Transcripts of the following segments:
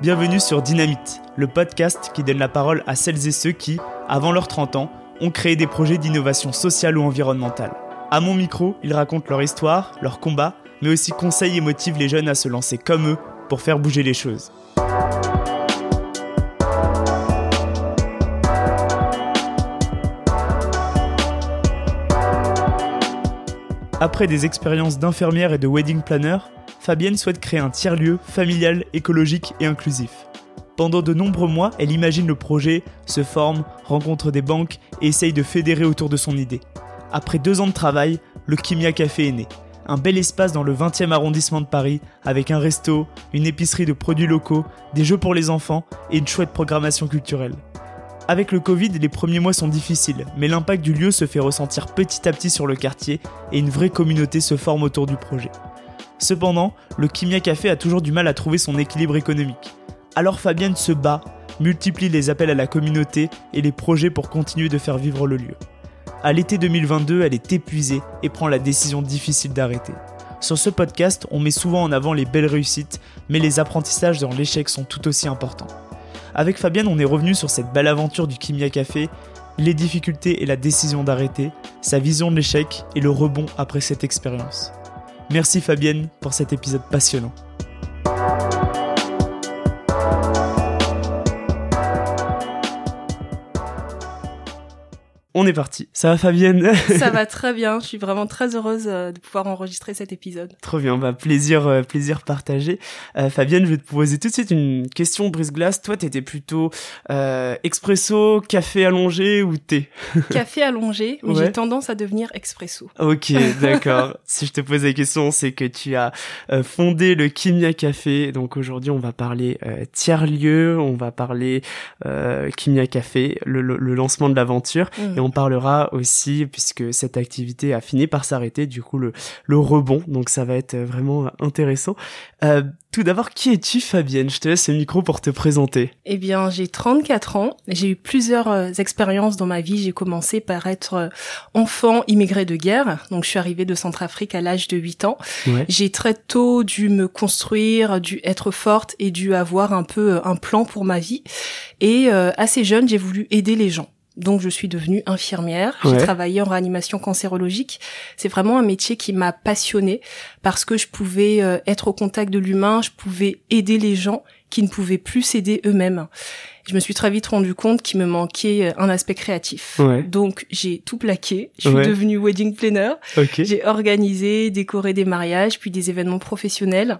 Bienvenue sur Dynamite, le podcast qui donne la parole à celles et ceux qui, avant leurs 30 ans, ont créé des projets d'innovation sociale ou environnementale. À mon micro, ils racontent leur histoire, leur combat, mais aussi conseillent et motivent les jeunes à se lancer comme eux pour faire bouger les choses. Après des expériences d'infirmière et de wedding planner, Fabienne souhaite créer un tiers-lieu familial, écologique et inclusif. Pendant de nombreux mois, elle imagine le projet, se forme, rencontre des banques et essaye de fédérer autour de son idée. Après deux ans de travail, le Kimia Café est né. Un bel espace dans le 20e arrondissement de Paris, avec un resto, une épicerie de produits locaux, des jeux pour les enfants et une chouette programmation culturelle. Avec le Covid, les premiers mois sont difficiles, mais l'impact du lieu se fait ressentir petit à petit sur le quartier et une vraie communauté se forme autour du projet. Cependant, le Kimia Café a toujours du mal à trouver son équilibre économique. Alors Fabienne se bat, multiplie les appels à la communauté et les projets pour continuer de faire vivre le lieu. À l'été 2022, elle est épuisée et prend la décision difficile d'arrêter. Sur ce podcast, on met souvent en avant les belles réussites, mais les apprentissages dans l'échec sont tout aussi importants. Avec Fabienne, on est revenu sur cette belle aventure du Kimia Café, les difficultés et la décision d'arrêter, sa vision de l'échec et le rebond après cette expérience. Merci Fabienne pour cet épisode passionnant. On est parti. Ça va Fabienne? Ça va très bien. Je suis vraiment très heureuse euh, de pouvoir enregistrer cet épisode. Trop bien. Bah plaisir, euh, plaisir partagé. Euh, Fabienne, je vais te poser tout de suite une question brise-glace. Toi, t'étais plutôt euh, expresso, café allongé ou thé? Café allongé, mais j'ai tendance à devenir expresso. Ok, d'accord. si je te pose la question, c'est que tu as fondé le Kimia Café. Donc aujourd'hui, on va parler tiers lieu, on va parler Kimia Café, le, le, lancement de l'aventure. Mmh on parlera aussi, puisque cette activité a fini par s'arrêter, du coup le, le rebond, donc ça va être vraiment intéressant. Euh, tout d'abord, qui es-tu Fabienne? Je te laisse le micro pour te présenter. Eh bien, j'ai 34 ans, j'ai eu plusieurs euh, expériences dans ma vie. J'ai commencé par être euh, enfant immigré de guerre, donc je suis arrivée de Centrafrique à l'âge de 8 ans. J'ai très tôt dû me construire, dû être forte et dû avoir un peu un plan pour ma vie. Et assez jeune, j'ai voulu aider les gens. Donc je suis devenue infirmière. J'ai travaillé en réanimation cancérologique. C'est vraiment un métier qui m'a passionnée parce que je pouvais euh, être au contact de l'humain, je pouvais aider les gens qui ne pouvaient plus s'aider eux-mêmes. Je me suis très vite rendu compte qu'il me manquait euh, un aspect créatif. Donc j'ai tout plaqué. Je suis devenue wedding planner. J'ai organisé, décoré des mariages, puis des événements professionnels.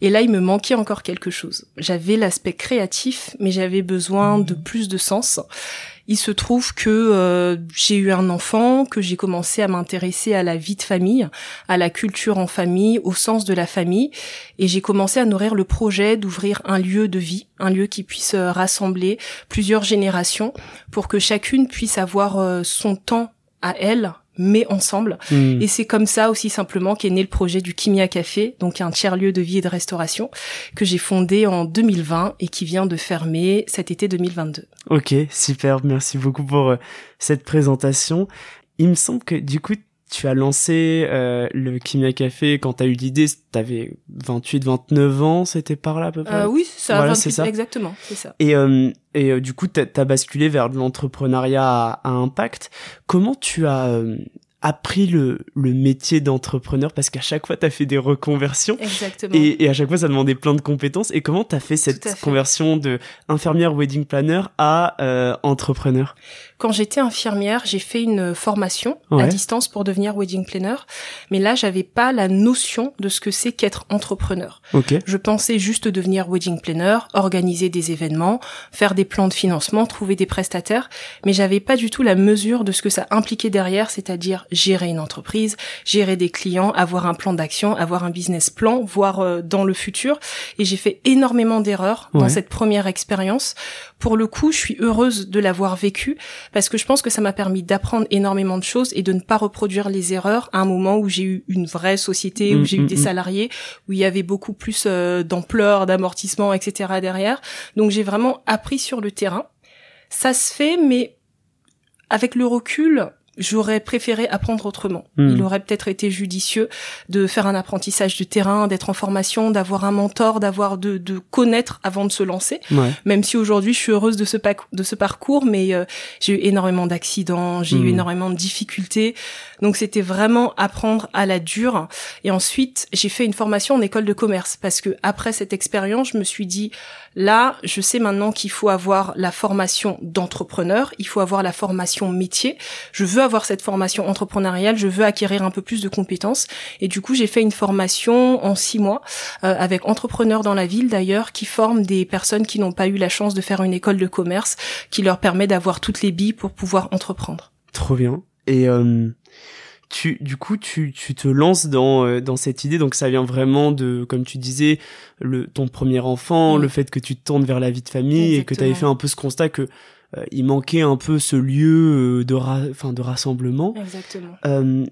Et là, il me manquait encore quelque chose. J'avais l'aspect créatif, mais j'avais besoin de plus de sens. Il se trouve que euh, j'ai eu un enfant, que j'ai commencé à m'intéresser à la vie de famille, à la culture en famille, au sens de la famille, et j'ai commencé à nourrir le projet d'ouvrir un lieu de vie, un lieu qui puisse euh, rassembler plusieurs générations pour que chacune puisse avoir euh, son temps à elle mais ensemble. Hmm. Et c'est comme ça aussi simplement qu'est né le projet du Kimia Café, donc un tiers-lieu de vie et de restauration que j'ai fondé en 2020 et qui vient de fermer cet été 2022. Ok, super, merci beaucoup pour euh, cette présentation. Il me semble que du coup, tu as lancé euh, le Kimia Café quand tu as eu l'idée, tu avais 28, 29 ans, c'était par là à peu près euh, Oui, ça, voilà, 28, ça. exactement, c'est ça. Et, euh, et euh, du coup, tu as, basculé vers l'entrepreneuriat à, à, impact. Comment tu as euh, appris le, le métier d'entrepreneur? Parce qu'à chaque fois tu as fait des reconversions Exactement. Et, et, à chaque fois ça demandait plein de compétences et comment tu as fait cette conversion de infirmière wedding planner à euh, entrepreneur? Quand j'étais infirmière, j'ai fait une formation à distance pour devenir wedding planner, mais là, j'avais pas la notion de ce que c'est qu'être entrepreneur. Je pensais juste devenir wedding planner, organiser des événements, faire des plans de financement, trouver des prestataires, mais j'avais pas du tout la mesure de ce que ça impliquait derrière, c'est-à-dire gérer une entreprise, gérer des clients, avoir un plan d'action, avoir un business plan, voir euh, dans le futur. Et j'ai fait énormément d'erreurs dans cette première expérience. Pour le coup, je suis heureuse de l'avoir vécu parce que je pense que ça m'a permis d'apprendre énormément de choses et de ne pas reproduire les erreurs à un moment où j'ai eu une vraie société, où mm, j'ai eu mm, des mm. salariés, où il y avait beaucoup plus euh, d'ampleur, d'amortissement, etc. derrière. Donc j'ai vraiment appris sur le terrain. Ça se fait, mais avec le recul, j'aurais préféré apprendre autrement. Hmm. Il aurait peut-être été judicieux de faire un apprentissage du terrain, d'être en formation, d'avoir un mentor, d'avoir de, de connaître avant de se lancer. Même si aujourd'hui je suis heureuse de ce, de ce parcours, mais euh, j'ai eu énormément d'accidents, j'ai eu hmm. énormément de difficultés. Donc c'était vraiment apprendre à la dure. Et ensuite j'ai fait une formation en école de commerce parce que après cette expérience, je me suis dit là, je sais maintenant qu'il faut avoir la formation d'entrepreneur, il faut avoir la formation métier. Je veux avoir cette formation entrepreneuriale, je veux acquérir un peu plus de compétences. Et du coup, j'ai fait une formation en six mois euh, avec entrepreneurs dans la ville d'ailleurs, qui forment des personnes qui n'ont pas eu la chance de faire une école de commerce, qui leur permet d'avoir toutes les billes pour pouvoir entreprendre. Trop bien. Et euh, tu, du coup, tu, tu te lances dans, euh, dans cette idée. Donc, ça vient vraiment de, comme tu disais, le, ton premier enfant, le fait que tu te tournes vers la vie de famille et que tu avais fait un peu ce constat que euh, il manquait un peu ce lieu euh, de, enfin, de rassemblement. Exactement. Euh,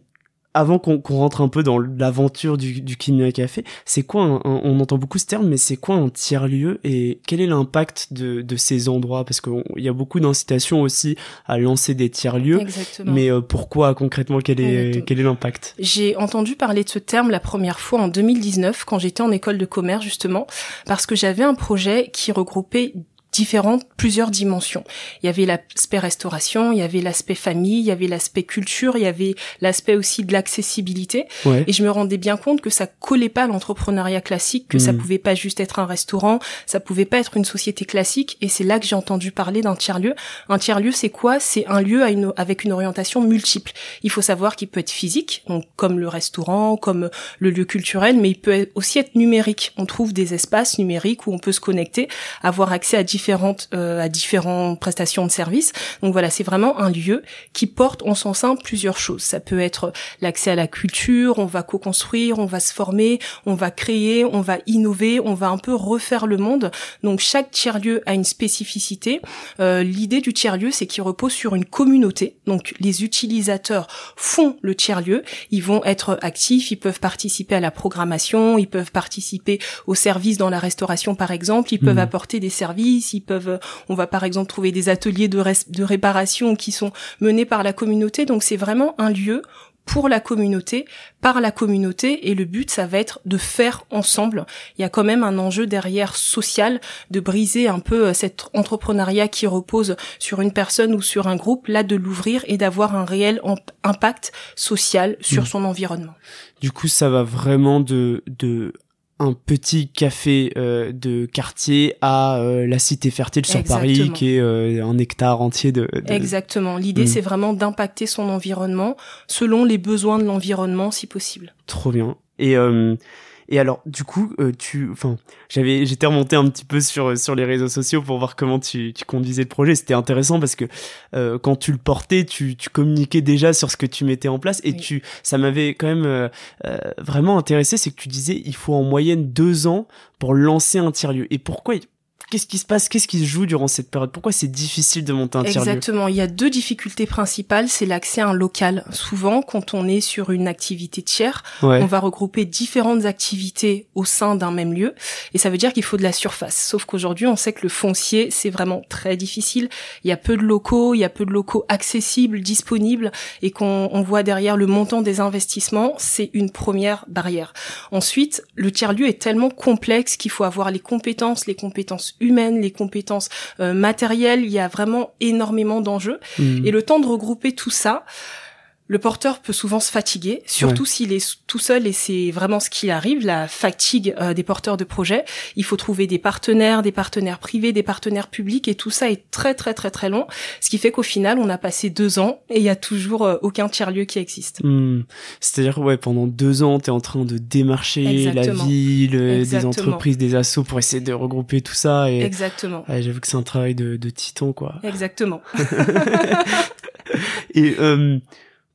avant qu'on rentre un peu dans l'aventure du, du Café, c'est quoi on entend beaucoup ce terme, mais c'est quoi un tiers lieu et quel est l'impact de, de, ces endroits? Parce qu'il y a beaucoup d'incitations aussi à lancer des tiers lieux, Exactement. mais pourquoi concrètement? Quel est quel est l'impact? J'ai entendu parler de ce terme la première fois en 2019 quand j'étais en école de commerce justement, parce que j'avais un projet qui regroupait différentes, plusieurs dimensions. Il y avait l'aspect restauration, il y avait l'aspect famille, il y avait l'aspect culture, il y avait l'aspect aussi de l'accessibilité. Et je me rendais bien compte que ça collait pas à l'entrepreneuriat classique, que ça hmm. pouvait pas juste être un restaurant, ça pouvait pas être une société classique. Et c'est là que j'ai entendu parler d'un tiers-lieu. Un tiers-lieu, c'est quoi? C'est un lieu à une, avec une orientation multiple. Il faut savoir qu'il peut être physique, donc comme le restaurant, comme le lieu culturel, mais il peut aussi être numérique. On trouve des espaces numériques où on peut se connecter, avoir accès à différents différentes euh, à différentes prestations de services. Donc voilà, c'est vraiment un lieu qui porte en son sein plusieurs choses. Ça peut être l'accès à la culture, on va co-construire, on va se former, on va créer, on va innover, on va un peu refaire le monde. Donc chaque tiers-lieu a une spécificité. Euh, L'idée du tiers-lieu, c'est qu'il repose sur une communauté. Donc les utilisateurs font le tiers-lieu, ils vont être actifs, ils peuvent participer à la programmation, ils peuvent participer aux services dans la restauration par exemple, ils peuvent mmh. apporter des services, peuvent, on va par exemple trouver des ateliers de, de réparation qui sont menés par la communauté. Donc c'est vraiment un lieu pour la communauté, par la communauté, et le but, ça va être de faire ensemble. Il y a quand même un enjeu derrière social, de briser un peu euh, cet entrepreneuriat qui repose sur une personne ou sur un groupe, là de l'ouvrir et d'avoir un réel impact social sur mmh. son environnement. Du coup, ça va vraiment de, de un petit café euh, de quartier à euh, la cité fertile sur Paris qui est euh, un hectare entier de, Exactement. L'idée mm. c'est vraiment d'impacter son environnement selon les besoins de l'environnement si possible. Trop bien. Et et alors, du coup, euh, tu, enfin, j'avais, j'étais remonté un petit peu sur sur les réseaux sociaux pour voir comment tu, tu conduisais le projet. C'était intéressant parce que euh, quand tu le portais, tu, tu communiquais déjà sur ce que tu mettais en place et tu, ça m'avait quand même euh, vraiment intéressé, c'est que tu disais il faut en moyenne deux ans pour lancer un tiers lieu. Et pourquoi Qu'est-ce qui se passe? Qu'est-ce qui se joue durant cette période? Pourquoi c'est difficile de monter un tiers-lieu? Exactement. Il y a deux difficultés principales. C'est l'accès à un local. Souvent, quand on est sur une activité tiers, on va regrouper différentes activités au sein d'un même lieu. Et ça veut dire qu'il faut de la surface. Sauf qu'aujourd'hui, on sait que le foncier, c'est vraiment très difficile. Il y a peu de locaux, il y a peu de locaux accessibles, disponibles. Et qu'on voit derrière le montant des investissements, c'est une première barrière. Ensuite, le tiers-lieu est tellement complexe qu'il faut avoir les compétences, les compétences humaines, les compétences euh, matérielles. Il y a vraiment énormément d'enjeux. Mmh. Et le temps de regrouper tout ça, le porteur peut souvent se fatiguer, surtout s'il est tout seul et c'est vraiment ce qui arrive, la fatigue euh, des porteurs de projets. Il faut trouver des partenaires, des partenaires privés, des partenaires publics et tout ça est très très très très long. Ce qui fait qu'au final, on a passé deux ans et il y a toujours euh, aucun tiers-lieu qui existe. Mmh. C'est-à-dire, ouais, pendant deux ans, tu es en train de démarcher la ville, euh, des entreprises, des assos pour essayer de regrouper tout ça. Et... Exactement. J'avoue que c'est un travail de, de titan, quoi. Exactement. et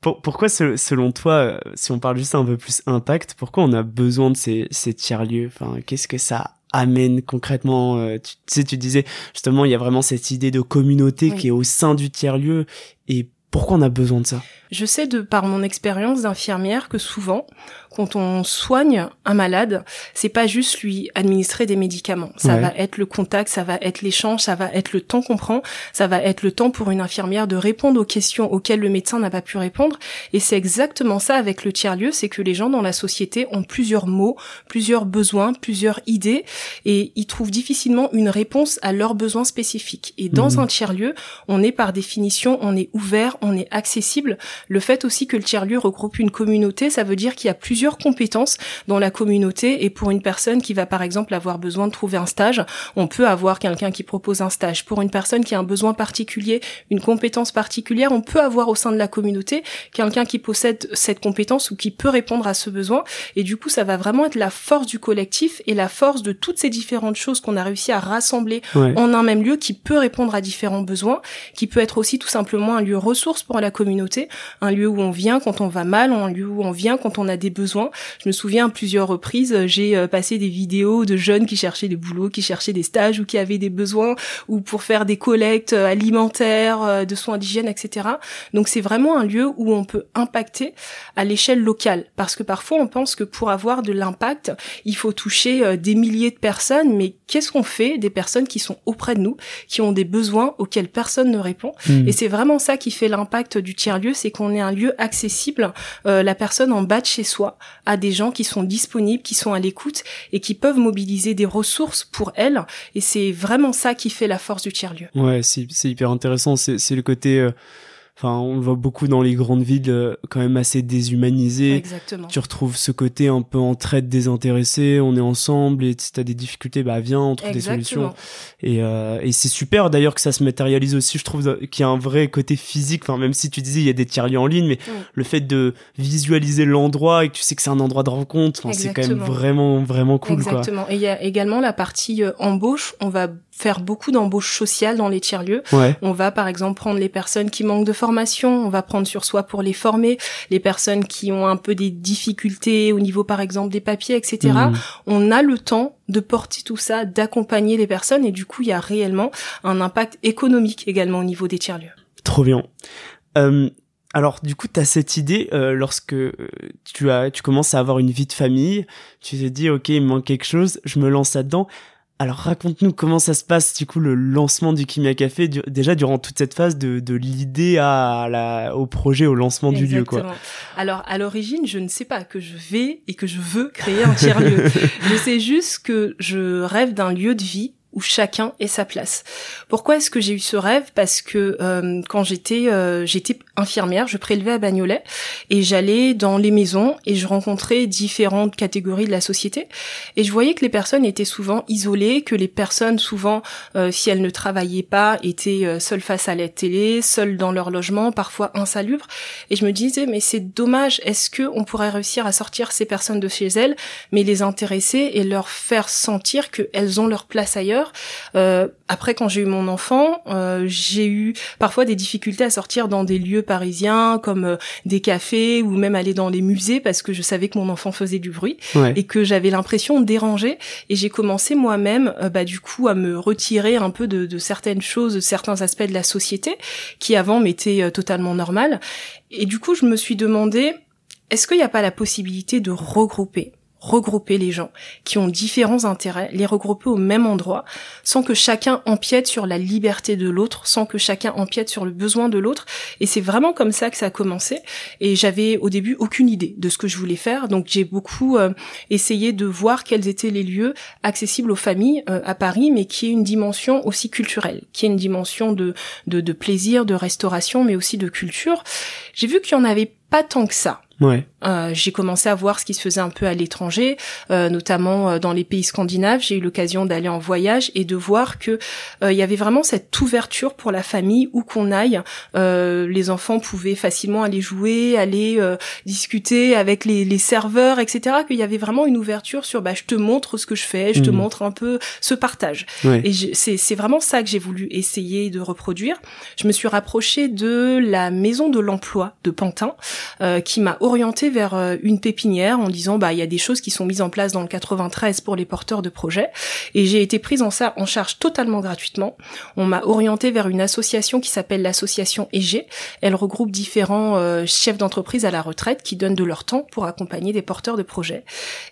pourquoi, selon toi, euh, si on parle juste un peu plus impact, pourquoi on a besoin de ces, ces tiers-lieux? Enfin, qu'est-ce que ça amène concrètement euh, tu, sais, tu disais justement, il y a vraiment cette idée de communauté qui est au sein du tiers-lieu. Et pourquoi on a besoin de ça? Je sais de par mon expérience d'infirmière que souvent, quand on soigne un malade, c'est pas juste lui administrer des médicaments. Ça va être le contact, ça va être l'échange, ça va être le temps qu'on prend, ça va être le temps pour une infirmière de répondre aux questions auxquelles le médecin n'a pas pu répondre. Et c'est exactement ça avec le tiers-lieu, c'est que les gens dans la société ont plusieurs mots, plusieurs besoins, plusieurs idées, et ils trouvent difficilement une réponse à leurs besoins spécifiques. Et dans mmh. un tiers-lieu, on est par définition, on est ouvert, on est accessible. Le fait aussi que le tiers-lieu regroupe une communauté, ça veut dire qu'il y a plusieurs compétences dans la communauté, et pour une personne qui va par exemple avoir besoin de trouver un stage, on peut avoir quelqu'un qui propose un stage. Pour une personne qui a un besoin particulier, une compétence particulière, on peut avoir au sein de la communauté quelqu'un qui possède cette compétence ou qui peut répondre à ce besoin. Et du coup, ça va vraiment être la force du collectif et la force de toutes ces différentes choses qu'on a réussi à rassembler en un même lieu qui peut répondre à différents besoins, qui peut être aussi tout simplement un lieu ressource pour la communauté, un lieu où on vient quand on va mal, un lieu où on vient quand on a des besoins. Je me souviens à plusieurs reprises, j'ai euh, passé des vidéos de jeunes qui cherchaient des boulots, qui cherchaient des stages ou qui avaient des besoins ou pour faire des collectes euh, alimentaires, euh, de soins d'hygiène, etc. Donc c'est vraiment un lieu où on peut impacter à l'échelle locale parce que parfois on pense que pour avoir de l'impact, il faut toucher des milliers de personnes, mais qu'est-ce qu'on fait des personnes qui sont auprès de nous, qui ont des besoins auxquels personne ne répond? Hmm. Et c'est vraiment ça qui fait l'impact du tiers-lieu, c'est qu'on est un lieu accessible. la personne en bas de chez soi a des gens qui sont disponibles, qui sont à l'écoute et qui peuvent mobiliser des ressources pour elle. Et c'est vraiment ça qui fait la force du tiers-lieu. Ouais, c'est hyper intéressant. C'est le côté... Euh, Enfin, on le voit beaucoup dans les grandes villes, euh, quand même assez déshumanisé. Exactement. Tu retrouves ce côté un peu en traite désintéressé, on est ensemble et si t'as des difficultés, bah viens, on trouve des solutions. Et, euh, et c'est super d'ailleurs que ça se matérialise aussi. Je trouve qu'il y a un vrai côté physique. Enfin, même si tu disais il y a des tiers-lieux en ligne, mais le fait de visualiser l'endroit et que tu sais que c'est un endroit de rencontre, c'est quand même vraiment vraiment cool. Exactement. Et il y a également la partie euh, embauche. On va faire beaucoup d'embauches sociales dans les tiers-lieux. On va par exemple prendre les personnes qui manquent de formation, on va prendre sur soi pour les former, les personnes qui ont un peu des difficultés au niveau par exemple des papiers, etc. Mmh. On a le temps de porter tout ça, d'accompagner les personnes et du coup il y a réellement un impact économique également au niveau des tiers-lieux. Trop bien. Euh, alors du coup, tu as cette idée euh, lorsque euh, tu as tu commences à avoir une vie de famille, tu te dis OK, il me manque quelque chose, je me lance là-dedans. Alors raconte-nous comment ça se passe du coup le lancement du Kimia Café déjà durant toute cette phase de, de l'idée à la au projet au lancement du lieu quoi. Alors à l'origine je ne sais pas que je vais et que je veux créer un tiers lieu. je sais juste que je rêve d'un lieu de vie où chacun ait sa place. Pourquoi est-ce que j'ai eu ce rêve? Parce que euh, quand j'étais euh, j'étais infirmière, je prélevais à Bagnolet et j'allais dans les maisons et je rencontrais différentes catégories de la société et je voyais que les personnes étaient souvent isolées, que les personnes souvent, euh, si elles ne travaillaient pas, étaient seules face à la télé, seules dans leur logement, parfois insalubres. Et je me disais mais c'est dommage. Est-ce que on pourrait réussir à sortir ces personnes de chez elles, mais les intéresser et leur faire sentir qu'elles ont leur place ailleurs? Euh, après, quand j'ai eu mon enfant, euh, j'ai eu parfois des difficultés à sortir dans des lieux parisiens comme euh, des cafés ou même aller dans les musées parce que je savais que mon enfant faisait du bruit et que j'avais l'impression de déranger. Et j'ai commencé moi-même, bah du coup, à me retirer un peu de, de certaines choses, de certains aspects de la société qui avant m'étaient totalement normales. Et du coup, je me suis demandé est-ce qu'il n'y a pas la possibilité de regrouper regrouper les gens qui ont différents intérêts, les regrouper au même endroit, sans que chacun empiète sur la liberté de l'autre, sans que chacun empiète sur le besoin de l'autre. Et c'est vraiment comme ça que ça a commencé. Et j'avais au début aucune idée de ce que je voulais faire, donc j'ai beaucoup euh, essayé de voir quels étaient les lieux accessibles aux familles euh, à Paris, mais qui aient une dimension aussi culturelle, qui aient une dimension de, de, de plaisir, de restauration, mais aussi de culture. J'ai vu qu'il y en avait pas tant que ça. Ouais. Euh, j'ai commencé à voir ce qui se faisait un peu à l'étranger, euh, notamment euh, dans les pays scandinaves. J'ai eu l'occasion d'aller en voyage et de voir que il y avait vraiment cette ouverture pour la famille où qu'on aille. les enfants pouvaient facilement aller jouer, aller discuter avec les, les serveurs, etc. Qu'il y avait vraiment une ouverture sur bah je te montre ce que je fais, je te mmh. montre un peu ce partage. Et c'est c'est vraiment ça que j'ai voulu essayer de reproduire. Je me suis rapprochée de la maison de l'emploi de Pantin qui m'a orienté vers euh, une pépinière en disant bah il y a des choses qui sont mises en place dans le 93 pour les porteurs de projets et j'ai été prise en, ça, en charge totalement gratuitement. On m'a orienté vers une association qui s'appelle l'association EG. Elle regroupe différents euh, chefs d'entreprise à la retraite qui donnent de leur temps pour accompagner des porteurs de projets.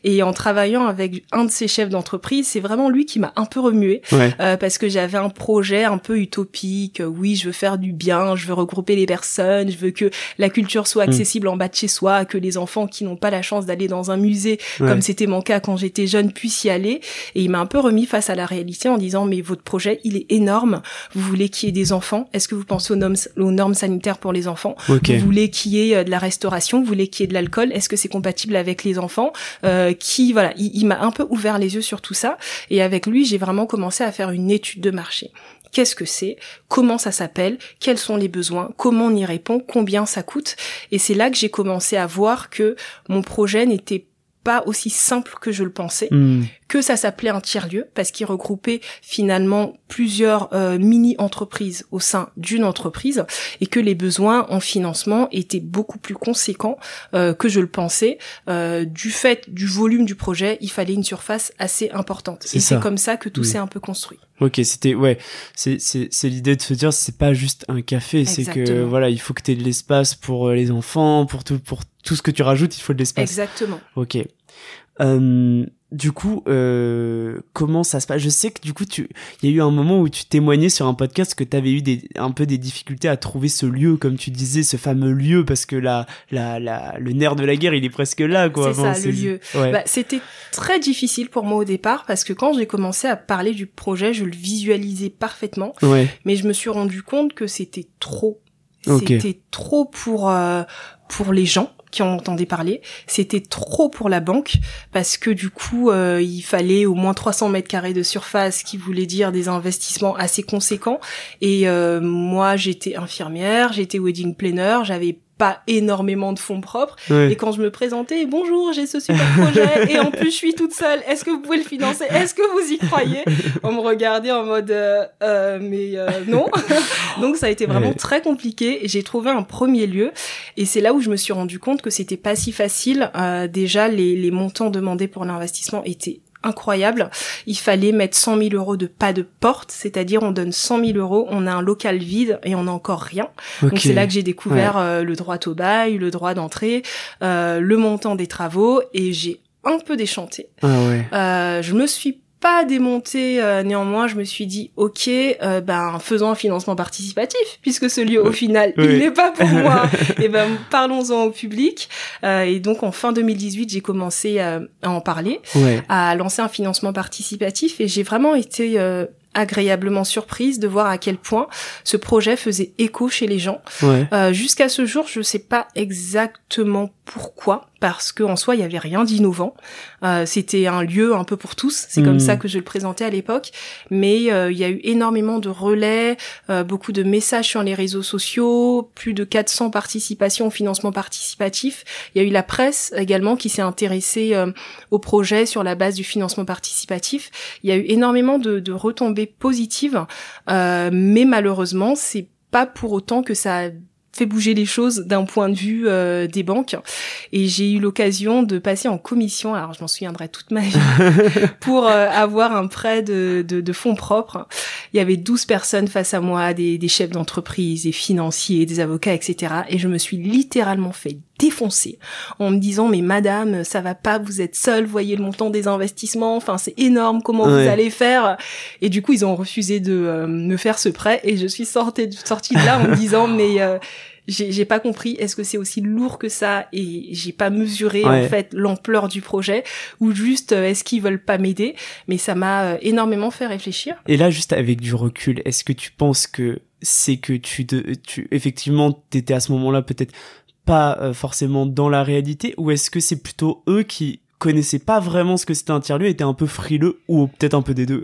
Et en travaillant avec un de ces chefs d'entreprise, c'est vraiment lui qui m'a un peu remué euh, parce que j'avais un projet un peu utopique. Oui, je veux faire du bien, je veux regrouper les personnes, je veux que la culture soit mm. accessible en bas de chez soi, que les enfants qui n'ont pas la chance d'aller dans un musée, comme c'était mon cas quand j'étais jeune, puissent y aller. Et il m'a un peu remis face à la réalité en disant mais votre projet il est énorme. Vous voulez qu'il y ait des enfants? Est-ce que vous pensez aux normes, aux normes sanitaires pour les enfants? Vous voulez qu'il y ait euh, de la restauration? Vous voulez qu'il y ait de l'alcool? Est-ce que c'est compatible avec les enfants? Euh, Qui voilà, il m'a un peu ouvert les yeux sur tout ça. Et avec lui, j'ai vraiment commencé à faire une étude de marché qu'est-ce que c'est, comment ça s'appelle, quels sont les besoins, comment on y répond, combien ça coûte. Et c'est là que j'ai commencé à voir que mon projet n'était pas aussi simple que je le pensais, hmm. Que ça s'appelait un tiers-lieu parce qu'il regroupait finalement plusieurs euh, mini-entreprises au sein d'une entreprise et que les besoins en financement étaient beaucoup plus conséquents euh, que je le pensais. Euh, du fait du volume du projet, il fallait une surface assez importante. Et c'est comme ça que tout s'est un peu construit. Ok, c'était ouais, c'est c'est c'est l'idée de se dire c'est pas juste un café, c'est que voilà, il faut que tu aies de l'espace pour les enfants, pour tout pour tout ce que tu rajoutes, il faut de l'espace. Exactement. Ok. Euh, du coup, euh, comment ça se passe? Je sais que du coup, tu, il y a eu un moment où tu témoignais sur un podcast que tu avais eu des, un peu des difficultés à trouver ce lieu, comme tu disais, ce fameux lieu, parce que la, la, la, le nerf de la guerre, il est presque là, quoi. C'est ça, le lieu. Bah, c'était très difficile pour moi au départ, parce que quand j'ai commencé à parler du projet, je le visualisais parfaitement, ouais. mais je me suis rendu compte que c'était trop. C'était trop pour euh, pour les gens qui en parler. C'était trop pour la banque parce que du coup, euh, il fallait au moins 300 mètres carrés de surface, qui voulait dire des investissements assez conséquents. Et euh, moi, j'étais infirmière, j'étais wedding planner, j'avais pas énormément de fonds propres. Et quand je me présentais, bonjour, j'ai ce super projet et en plus je suis toute seule. Est-ce que vous pouvez le financer? Est-ce que vous y croyez? On me regardait en mode euh, euh mais euh, non. Donc ça a été vraiment très compliqué. J'ai trouvé un premier lieu et c'est là où je me suis rendu compte que c'était pas si facile. Euh, déjà les, les montants demandés pour l'investissement étaient incroyable. Il fallait mettre 100 000 euros de pas de porte, c'est-à-dire on donne 100 000 euros, on a un local vide et on n'a encore rien. Donc c'est là que j'ai découvert euh, le droit au bail, le droit d'entrée, euh, le montant des travaux et j'ai un peu déchanté. Ah ouais. euh, je me suis pas démonté euh, néanmoins je me suis dit ok euh, ben faisons un financement participatif puisque ce lieu au final il n'est pas pour moi. Et ben parlons-en au public. Euh, et donc en fin 2018 j'ai commencé à en parler à lancer un financement participatif. Et j'ai vraiment été agréablement surprise de voir à quel point ce projet faisait écho chez les gens. Euh, Jusqu'à ce jour, je ne sais pas exactement pourquoi, parce qu'en soi, il y avait rien d'innovant. Euh, C'était un lieu un peu pour tous. C'est comme hmm. ça que je le présentais à l'époque. Mais euh, il y a eu énormément de relais, euh, beaucoup de messages sur les réseaux sociaux, plus de 400 participations au financement participatif. Il y a eu la presse également qui s'est intéressée euh, au projet sur la base du financement participatif. Il y a eu énormément de, de retombées positive, euh, mais malheureusement, c'est pas pour autant que ça fait bouger les choses d'un point de vue euh, des banques. Et j'ai eu l'occasion de passer en commission, alors je m'en souviendrai toute ma vie, pour euh, avoir un prêt de, de, de, fonds propres. Il y avait 12 personnes face à moi, des, des chefs d'entreprise, des financiers, des avocats, etc. Et je me suis littéralement fait défoncer en me disant mais madame ça va pas vous êtes seule voyez le montant des investissements enfin c'est énorme comment vous allez faire? Et du coup ils ont refusé de euh, me faire ce prêt et je suis sortie sortie de là en me disant mais j'ai pas compris est-ce que c'est aussi lourd que ça? Et j'ai pas mesuré en fait l'ampleur du projet ou juste euh, est-ce qu'ils veulent pas m'aider? Mais ça m'a euh, énormément fait réfléchir. Et là juste avec du recul est-ce que tu penses que c'est que tu de, tu effectivement t'étais à ce moment-là peut-être pas euh, forcément dans la réalité ou est-ce que c'est plutôt eux qui connaissais pas vraiment ce que c'était un tiers-lieu, était un peu frileux ou peut-être un peu des deux.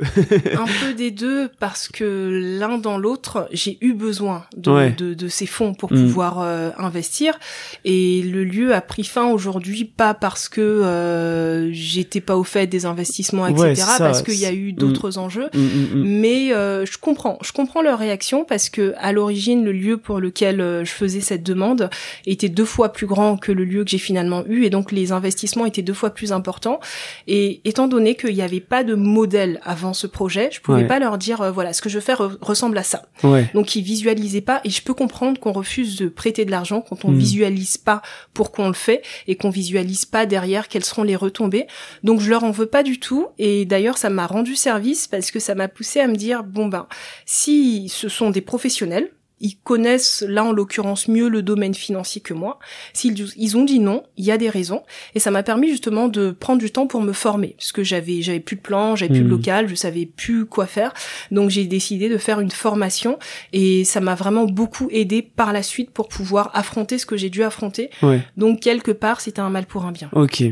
Un peu des deux parce que l'un dans l'autre, j'ai eu besoin de, de, de, ces fonds pour mm. pouvoir euh, investir. Et le lieu a pris fin aujourd'hui pas parce que euh, j'étais pas au fait des investissements etc parce qu'il y a eu mm. d'autres enjeux. Mm, mais euh, je comprends je comprends leur réaction parce que à l'origine le lieu pour lequel je faisais cette demande était deux fois plus grand que le lieu que j'ai finalement eu et donc les investissements étaient deux fois plus importants et étant donné qu'il n'y avait pas de modèle avant ce projet je pouvais pas leur dire euh, voilà ce que je fais ressemble à ça. Donc ils visualisaient pas et je peux comprendre qu'on refuse de prêter de l'argent quand on mm. visualise pas pourquoi on le fait et qu'on visualise pas derrière quelles seront les retombées. Donc je leur en veux pas du tout et d'ailleurs ça m'a rendu service parce que ça m'a poussé à me dire bon ben si ce sont des professionnels ils connaissent là en l'occurrence mieux le domaine financier que moi. S'ils ils ont dit non, il y a des raisons et ça m'a permis justement de prendre du temps pour me former parce que j'avais j'avais plus de plan, j'avais plus de hmm. local, je savais plus quoi faire. Donc j'ai décidé de faire une formation et ça m'a vraiment beaucoup aidé par la suite pour pouvoir affronter ce que j'ai dû affronter. Donc quelque part, c'était un mal pour un bien. OK.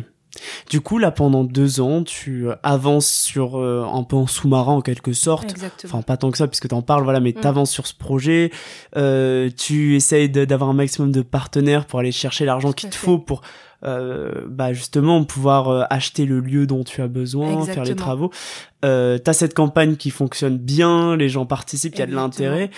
Du coup, là, pendant deux ans, tu euh, avances sur euh, un peu en sous-marin en quelque sorte. Enfin, pas tant que ça, puisque t'en parles, voilà, mais tu mm. t'avances sur ce projet. Euh, tu essayes d'avoir un maximum de partenaires pour aller chercher l'argent qu'il te faut pour bah justement pouvoir acheter le lieu dont tu as besoin, faire les travaux. Euh, t'as cette campagne qui fonctionne bien, les gens participent, il y a de l'intérêt.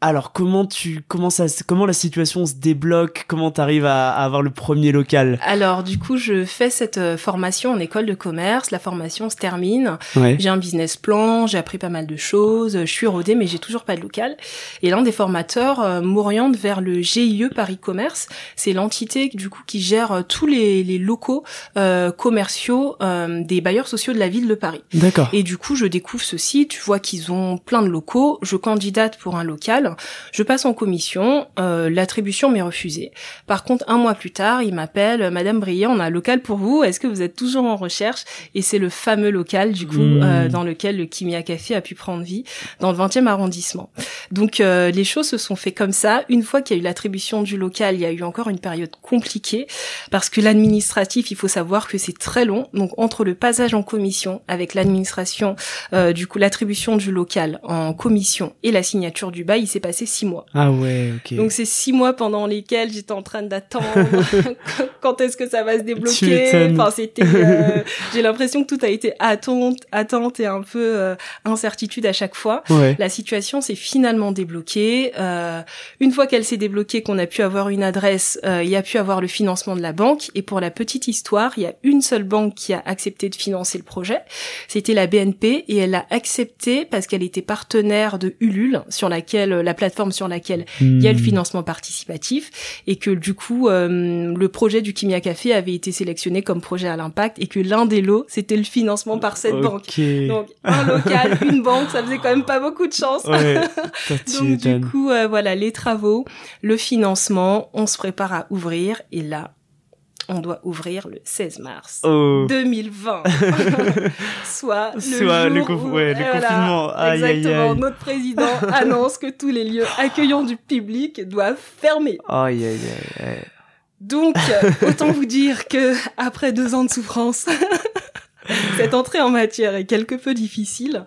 Alors comment tu comment ça comment la situation se débloque? Comment tu arrives à, avoir le premier local? Alors du coup, je fais cette euh, formation en école de commerce, la formation se termine. J'ai un business plan, j'ai appris pas mal de choses, je suis rodée mais j'ai toujours pas de local. Et l'un des formateurs euh, m'oriente vers le GIE Paris Commerce, c'est l'entité du coup qui gère euh, tous les, locaux commerciaux des bailleurs sociaux de la ville de Paris. D'accord. Et du coup, je découvre ce site, tu vois qu'ils ont plein de locaux, je candidate pour un local je passe en commission, euh, l'attribution m'est refusée. Par contre, un mois plus tard, il m'appelle, Madame Brier, on a un local pour vous, est-ce que vous êtes toujours en recherche? Et c'est le fameux local, du coup, mmh. euh, dans lequel le Kimia Café a pu prendre vie, dans le 20e arrondissement. Donc, euh, les choses se sont fait comme ça. Une fois qu'il y a eu l'attribution du local, il y a eu encore une période compliquée, parce que l'administratif, il faut savoir que c'est très long. Donc, entre le passage en commission avec l'administration, du coup, l'attribution du local en commission et la signature du bail, il s'est passé six mois. Ah ouais, ok. Donc c'est six mois pendant lesquels j'étais en train d'attendre quand est-ce que ça va se débloquer. Enfin c'était, euh, j'ai l'impression que tout a été attente, attente et un peu euh, incertitude à chaque fois. La situation s'est finalement débloquée. Euh, une fois qu'elle s'est débloquée, qu'on a pu avoir une adresse, il y a pu avoir le financement de la banque. Et pour la petite histoire, il y a une seule banque qui a accepté de financer le projet. C'était la BNP et elle a accepté parce qu'elle était partenaire de Ulule sur laquelle la plateforme sur laquelle il y a le hmm. financement participatif et que du coup euh, le projet du Kimia Café avait été sélectionné comme projet à l'impact et que l'un des lots c'était le financement par cette banque. Donc un local, une banque, ça faisait quand même pas beaucoup de chance. Donc du coup euh, voilà les travaux, le financement, on se prépare à ouvrir et là on doit ouvrir le 16 mars 2020. Soit le, Soit le, confinement. exactement. Notre président annonce que tous les lieux accueillants du public doivent fermer. Aïe, aïe, aïe. Donc, autant vous dire que après deux ans de souffrance, cette entrée en matière est quelque peu difficile.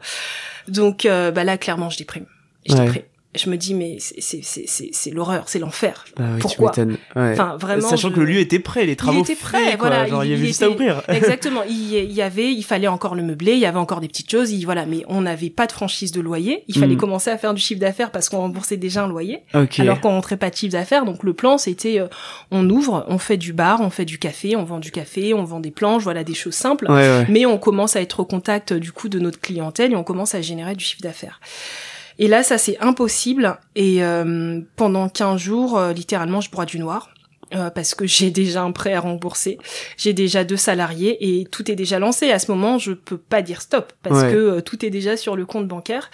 Donc, euh, bah là, clairement, je déprime. Je déprime je me dis mais c'est l'horreur, c'est l'enfer. Bah Pourquoi Enfin vraiment. Sachant que le lieu était prêt, les travaux il était prêt, voilà. Genre, il, y avait juste à ouvrir. Exactement. Il, y avait, il fallait encore le meubler, il y avait encore des petites choses. Il, voilà, mais on n'avait pas de franchise de loyer. Il fallait hmm. commencer à faire du chiffre d'affaires parce qu'on remboursait déjà un loyer. Alors qu'on rentrait pas de chiffre d'affaires. Donc le plan c'était, euh, on ouvre, on fait du bar, on fait du café, on vend du café, on vend des planches, voilà des choses simples. Mais on commence à être au contact du coup de notre clientèle et on commence à générer du chiffre d'affaires. Et là, ça c'est impossible. Et euh, pendant 15 jours, euh, littéralement, je broie du noir. Euh, parce que j'ai déjà un prêt à rembourser, j'ai déjà deux salariés et tout est déjà lancé. À ce moment, je peux pas dire stop parce que tout est déjà sur le compte bancaire.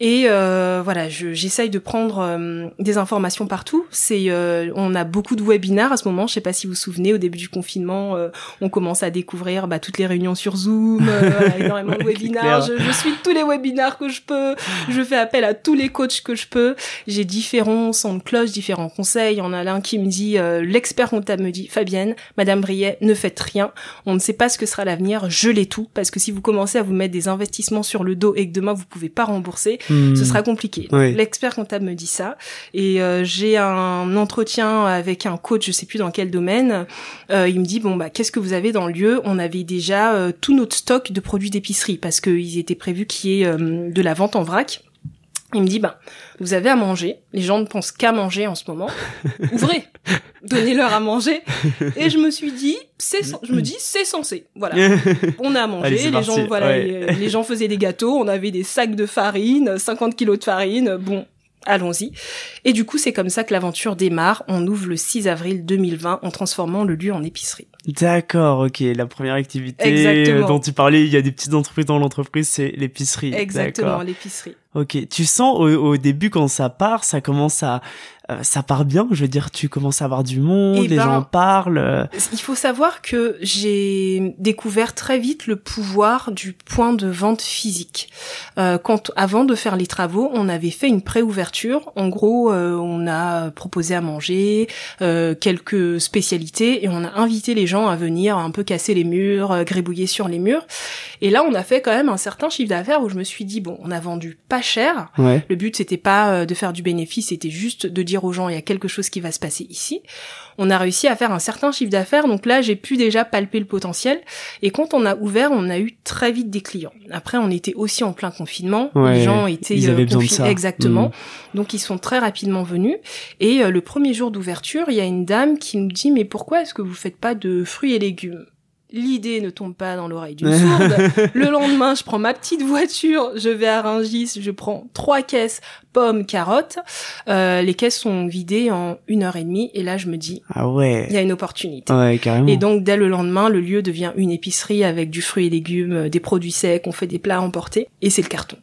Et euh, voilà, j'essaye de prendre euh, des informations partout. C'est, euh, on a beaucoup de webinaires à ce moment. Je sais pas si vous vous souvenez, au début du confinement, euh, on commence à découvrir bah, toutes les réunions sur Zoom, énormément de webinaires. Je, je, suis tous les webinaires que je peux. Je fais appel à tous les coachs que je peux. J'ai différents sons de cloche, différents conseils. Il y en a l'un qui me dit, l'expert comptable me dit, Fabienne, Madame Briet, ne faites rien. On ne sait pas ce que sera l'avenir. Je l'ai tout parce que si vous commencez à vous mettre des investissements sur le dos et que demain vous pouvez pas rembourser ce hmm. sera compliqué. L'expert comptable me dit ça et euh, j'ai un entretien avec un coach, je sais plus dans quel domaine. Euh, il me dit bon bah qu'est-ce que vous avez dans le lieu? On avait déjà euh, tout notre stock de produits d'épicerie parce qu'ils étaient prévus qu'il y ait de la vente en vrac. Il me dit, bah, vous avez à manger. Les gens ne pensent qu'à manger en ce moment. Ouvrez. Donnez-leur à manger. Et je me suis dit, c'est, je me dis, c'est censé. Voilà. On a à manger. les gens, voilà, les gens faisaient des gâteaux. On avait des sacs de farine, 50 kilos de farine. Bon, allons-y. Et du coup, c'est comme ça que l'aventure démarre. On ouvre le 6 avril 2020 en transformant le lieu en épicerie. D'accord, ok. La première activité dont tu parlais, il y a des petites entreprises dans l'entreprise, c'est l'épicerie. Exactement, l'épicerie. Ok. Tu sens au, au, début quand ça part, ça commence à euh, ça part bien. Je veux dire, tu commences à avoir du monde, eh les ben, gens parlent. Euh. Il faut savoir que j'ai découvert très vite le pouvoir du point de vente physique. Euh, quand avant de faire les travaux, on avait fait une pré-ouverture. En gros, euh, on a proposé à manger, quelques spécialités et on a invité les gens à venir un peu casser les murs, grébouiller sur les murs. Et là, on a fait quand même un certain chiffre d'affaires où je me suis dit bon, on a vendu pas cher. Le but c'était pas de faire du bénéfice, c'était juste de dire aux gens il y a quelque chose qui va se passer ici. On a réussi à faire un certain chiffre d'affaires, donc là j'ai pu déjà palper le potentiel. Et quand on a ouvert, on a eu très vite des clients. Après, on était aussi en plein confinement, les gens étaient ils avaient euh, exactement, mmh. donc ils sont très rapidement venus. Et euh, le premier jour d'ouverture, il y a une dame qui nous dit mais pourquoi est-ce que vous faites pas de fruits et légumes? L'idée ne tombe pas dans l'oreille d'une sourde. le lendemain, je prends ma petite voiture, je vais à Rungis, je prends trois caisses pommes, carottes. Euh, les caisses sont vidées en une heure et demie, et là, je me dis, ah ouais, il y a une opportunité. Ouais, carrément. Et donc, dès le lendemain, le lieu devient une épicerie avec du fruit et légumes, euh, des produits secs, on fait des plats emportés, et c'est le carton.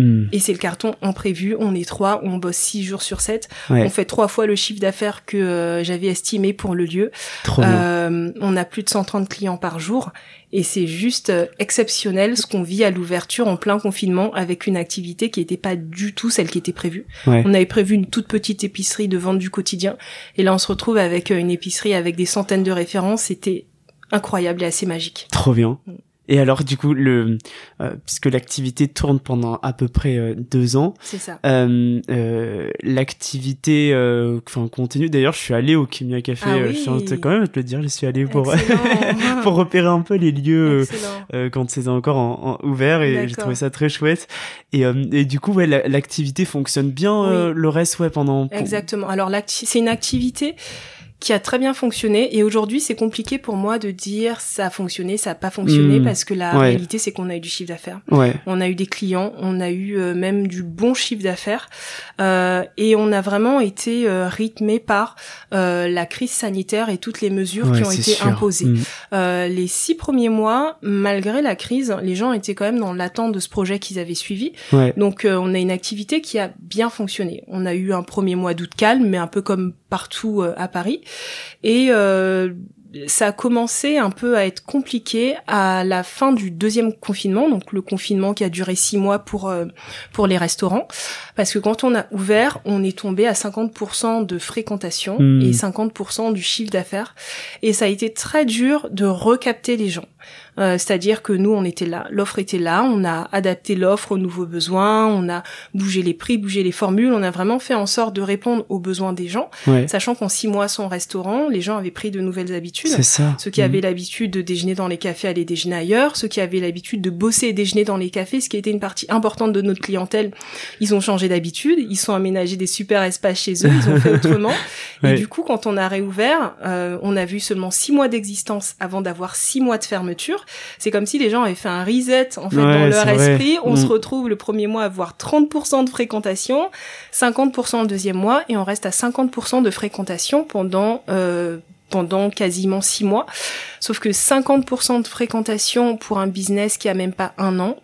Hmm. Et c'est le carton en prévu. On est trois, on bosse six jours sur sept. On fait trois fois le chiffre d'affaires que euh, j'avais estimé pour le lieu. Euh, on a plus de 130 clients par jour. Et c'est juste euh, exceptionnel ce qu'on vit à l'ouverture en plein confinement avec une activité qui n'était pas du tout celle qui était prévue. On avait prévu une toute petite épicerie de vente du quotidien. Et là, on se retrouve avec une épicerie avec des centaines de références. C'était incroyable et assez magique. Trop bien. Mm. Et alors du coup, le euh, puisque l'activité tourne pendant à peu près euh, deux ans, c'est ça. Euh, euh l'activité, enfin continue. D'ailleurs, je suis allé au Kimia Café. Ah oui. Je quand même te le dire, je suis allé pour pour repérer un peu les lieux quand c'était encore en, en, ouvert et j'ai trouvé ça très chouette. Et, et du coup, ouais, l'activité fonctionne bien. le reste, ouais, pendant. Exactement. Alors, c'est une activité qui a très bien fonctionné. Et aujourd'hui c'est compliqué pour moi de dire ça a fonctionné ça a pas fonctionné hmm. parce que la réalité c'est qu'on a eu du chiffre d'affaires. Ouais. on a eu des clients on a eu euh, même du bon chiffre d'affaires. Euh, et on a vraiment été euh, rythmé par euh, la crise sanitaire et toutes les mesures qui ont été imposées. Hmm. euh, les six premiers mois malgré la crise les gens étaient quand même dans l'attente de ce projet qu'ils avaient suivi. Donc on a une activité qui a bien fonctionné. On a eu un premier mois d'août calme mais un peu comme partout à Paris et euh, ça a commencé un peu à être compliqué à la fin du deuxième confinement, donc le confinement qui a duré six mois pour euh, pour les restaurants, parce que quand on a ouvert, on est tombé à 50% de fréquentation hmm. et 50% du chiffre d'affaires, et ça a été très dur de recapter les gens. Euh, c'est-à-dire que nous, on était là, l'offre était là, on a adapté l'offre aux nouveaux besoins, on a bougé les prix, bougé les formules, on a vraiment fait en sorte de répondre aux besoins des gens, sachant qu'en six mois sans restaurant, les gens avaient pris de nouvelles habitudes. C'est ça. Ceux qui avaient mhm. l'habitude de déjeuner dans les cafés allaient déjeuner ailleurs, ceux qui avaient l'habitude de bosser et déjeuner dans les cafés, ce qui était une partie importante de notre clientèle, ils ont changé d'habitude, ils sont aménagés des super espaces chez eux, ils ont fait autrement. Et du coup, quand on a réouvert, euh, on a vu seulement six mois d'existence avant d'avoir six mois de fermeture. C'est comme si les gens avaient fait un reset en fait dans leur esprit. On se mm. retrouve le premier mois à avoir 30% de fréquentation, 50% le deuxième mois, et on reste à 50% de fréquentation pendant euh, pendant quasiment six mois. Sauf que 50% de fréquentation pour un business qui a même pas un an,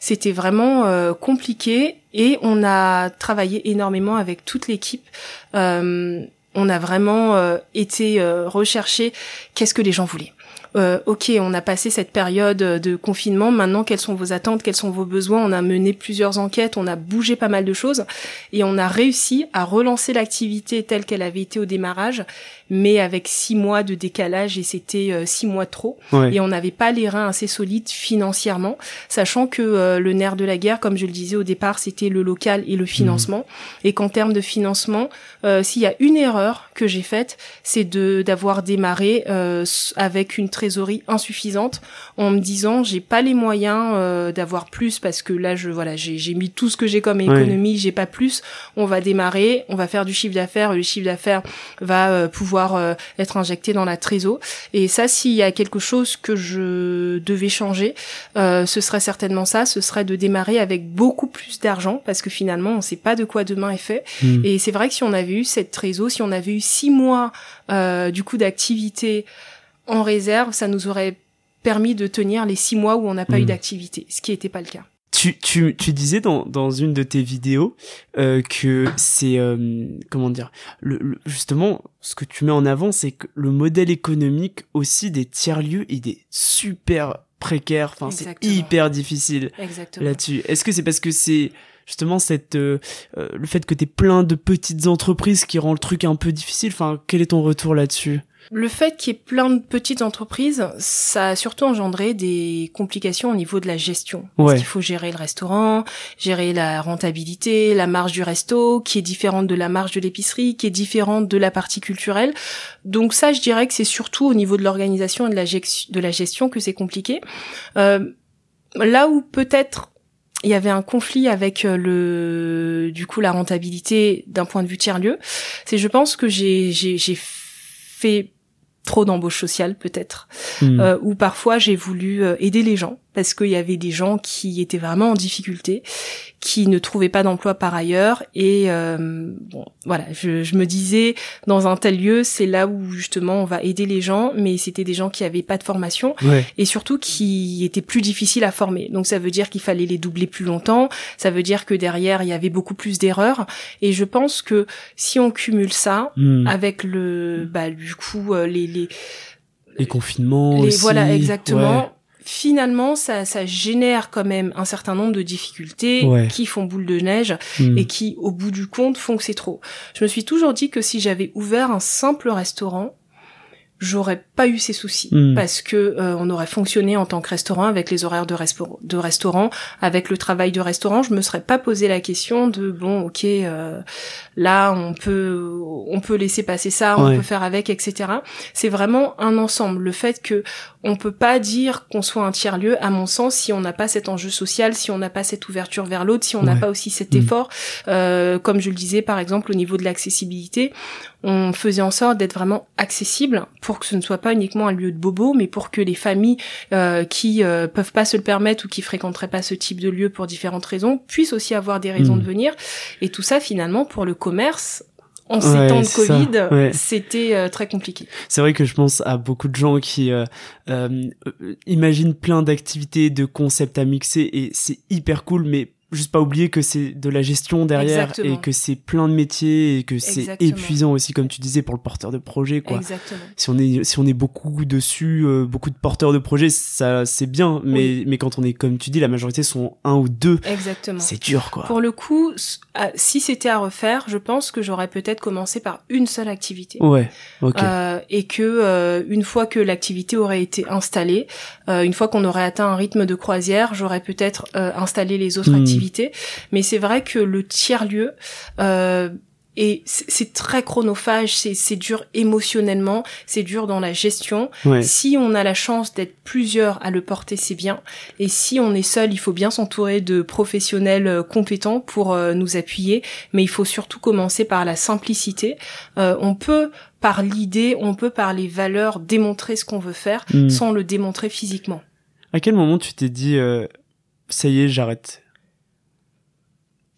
c'était vraiment euh, compliqué et on a travaillé énormément avec toute l'équipe. Euh, on a vraiment euh, été rechercher qu'est-ce que les gens voulaient. Euh, ok, on a passé cette période de confinement, maintenant quelles sont vos attentes, quels sont vos besoins, on a mené plusieurs enquêtes, on a bougé pas mal de choses et on a réussi à relancer l'activité telle qu'elle avait été au démarrage mais avec six mois de décalage et c'était euh, six mois trop. Et on n'avait pas les reins assez solides financièrement, sachant que euh, le nerf de la guerre, comme je le disais au départ, c'était le local et le financement. Mhm. Et qu'en termes de financement, euh, s'il y a une erreur que j'ai faite, c'est de d'avoir démarré avec une trésorerie insuffisante en me disant j'ai pas les moyens d'avoir plus parce que là je voilà j'ai mis tout ce que j'ai comme économie, j'ai pas plus. On va démarrer, on va faire du chiffre d'affaires, le chiffre d'affaires va pouvoir euh, être injecté dans la trésor. Et ça, s'il y a quelque chose que je devais changer, euh, ce serait certainement ça. Ce serait de démarrer avec beaucoup plus d'argent parce que finalement, on ne sait pas de quoi demain est fait. Hmm. Et c'est vrai que si on avait eu cette trésor, si on avait eu six mois euh, du coup d'activité en réserve, ça nous aurait permis de tenir les six mois où on n'a pas eu hmm. d'activité, ce qui n'était pas le cas. Tu, tu, tu disais dans, dans une de tes vidéos euh, que c'est euh, comment dire le, justement ce que tu mets en avant c'est que le modèle économique aussi des tiers lieux il est super précaire enfin c'est hyper difficile là-dessus est-ce que c'est parce que c'est justement cette euh, euh, le fait que tu plein de petites entreprises qui rend le truc un peu difficile enfin quel est ton retour là-dessus? Le fait qu'il y ait plein de petites entreprises, ça a surtout engendré des complications au niveau de la gestion. Parce qu'il faut gérer le restaurant, gérer la rentabilité, la marge du resto, qui est différente de la marge de l'épicerie, qui est différente de la partie culturelle. Donc ça, je dirais que c'est surtout au niveau de l'organisation et de la, de la gestion que c'est compliqué. Euh, là où peut-être il y avait un conflit avec euh, le du coup la rentabilité d'un point de vue tiers lieu, c'est je pense que j'ai j'ai fait trop d'embauche sociale peut-être, hmm. euh, ou parfois j'ai voulu euh, aider les gens parce qu'il y avait des gens qui étaient vraiment en difficulté, qui ne trouvaient pas d'emploi par ailleurs. Et euh, bon, voilà, je, je, me disais, dans un tel lieu, c'est là où justement on va aider les gens, mais c'était des gens qui avaient pas de formation et surtout qui étaient plus difficiles à former. Donc ça veut dire qu'il fallait les doubler plus longtemps. Ça veut dire que derrière il y avait beaucoup plus d'erreurs. Et je pense que si on cumule ça hmm. avec le, bah du coup euh, les les les confinements les, voilà exactement finalement ça, ça génère quand même un certain nombre de difficultés qui font boule de neige hmm. et qui au bout du compte font que c'est trop. Je me suis toujours dit que si j'avais ouvert un simple restaurant, j'aurais pas eu ces soucis hmm. parce que euh, on aurait fonctionné en tant que restaurant avec les horaires de, de restaurant, avec le travail de restaurant, je me serais pas posé la question de bon ok euh, là on peut on peut laisser passer ça, on peut faire avec etc. C'est vraiment un ensemble. Le fait que on peut pas dire qu'on soit un tiers lieu à mon sens si on n'a pas cet enjeu social, si on n'a pas cette ouverture vers l'autre, si on n'a pas aussi cet effort, euh, comme je le disais par exemple au niveau de l'accessibilité, on faisait en sorte d'être vraiment accessible pour que ce ne soit pas uniquement un lieu de bobo, mais pour que les familles euh, qui euh, peuvent pas se le permettre ou qui fréquenteraient pas ce type de lieu pour différentes raisons puissent aussi avoir des raisons de hmm. venir. Et tout ça finalement pour le commerce en ces temps de Covid, c'était euh, très compliqué. C'est vrai que je pense à beaucoup de gens qui imaginent plein d'activités, de concepts à mixer et c'est hyper cool, mais juste pas oublier que c'est de la gestion derrière et que c'est plein de métiers et que c'est épuisant aussi comme tu disais pour le porteur de projet quoi. Exactement. Si on est si on est beaucoup dessus euh, beaucoup de porteurs de projets ça c'est bien mais mais quand on est comme tu dis la majorité sont un ou deux. Exactement. C'est dur quoi. Pour le coup si c'était à refaire, je pense que j'aurais peut-être commencé par une seule activité. Ouais. Euh, et que euh, une fois que l'activité aurait été installée, euh, une fois qu'on aurait atteint un rythme de croisière, j'aurais peut-être installé les autres hmm. activités mais c'est vrai que le tiers-lieu, euh, et c'est très chronophage, c'est dur émotionnellement, c'est dur dans la gestion. Si on a la chance d'être plusieurs à le porter, c'est bien. Et si on est seul, il faut bien s'entourer de professionnels euh, compétents pour euh, nous appuyer. Mais il faut surtout commencer par la simplicité. on peut par l'idée, on peut par les valeurs démontrer ce qu'on veut faire hmm. sans le démontrer physiquement. À quel moment tu t'es dit ça y est, j'arrête?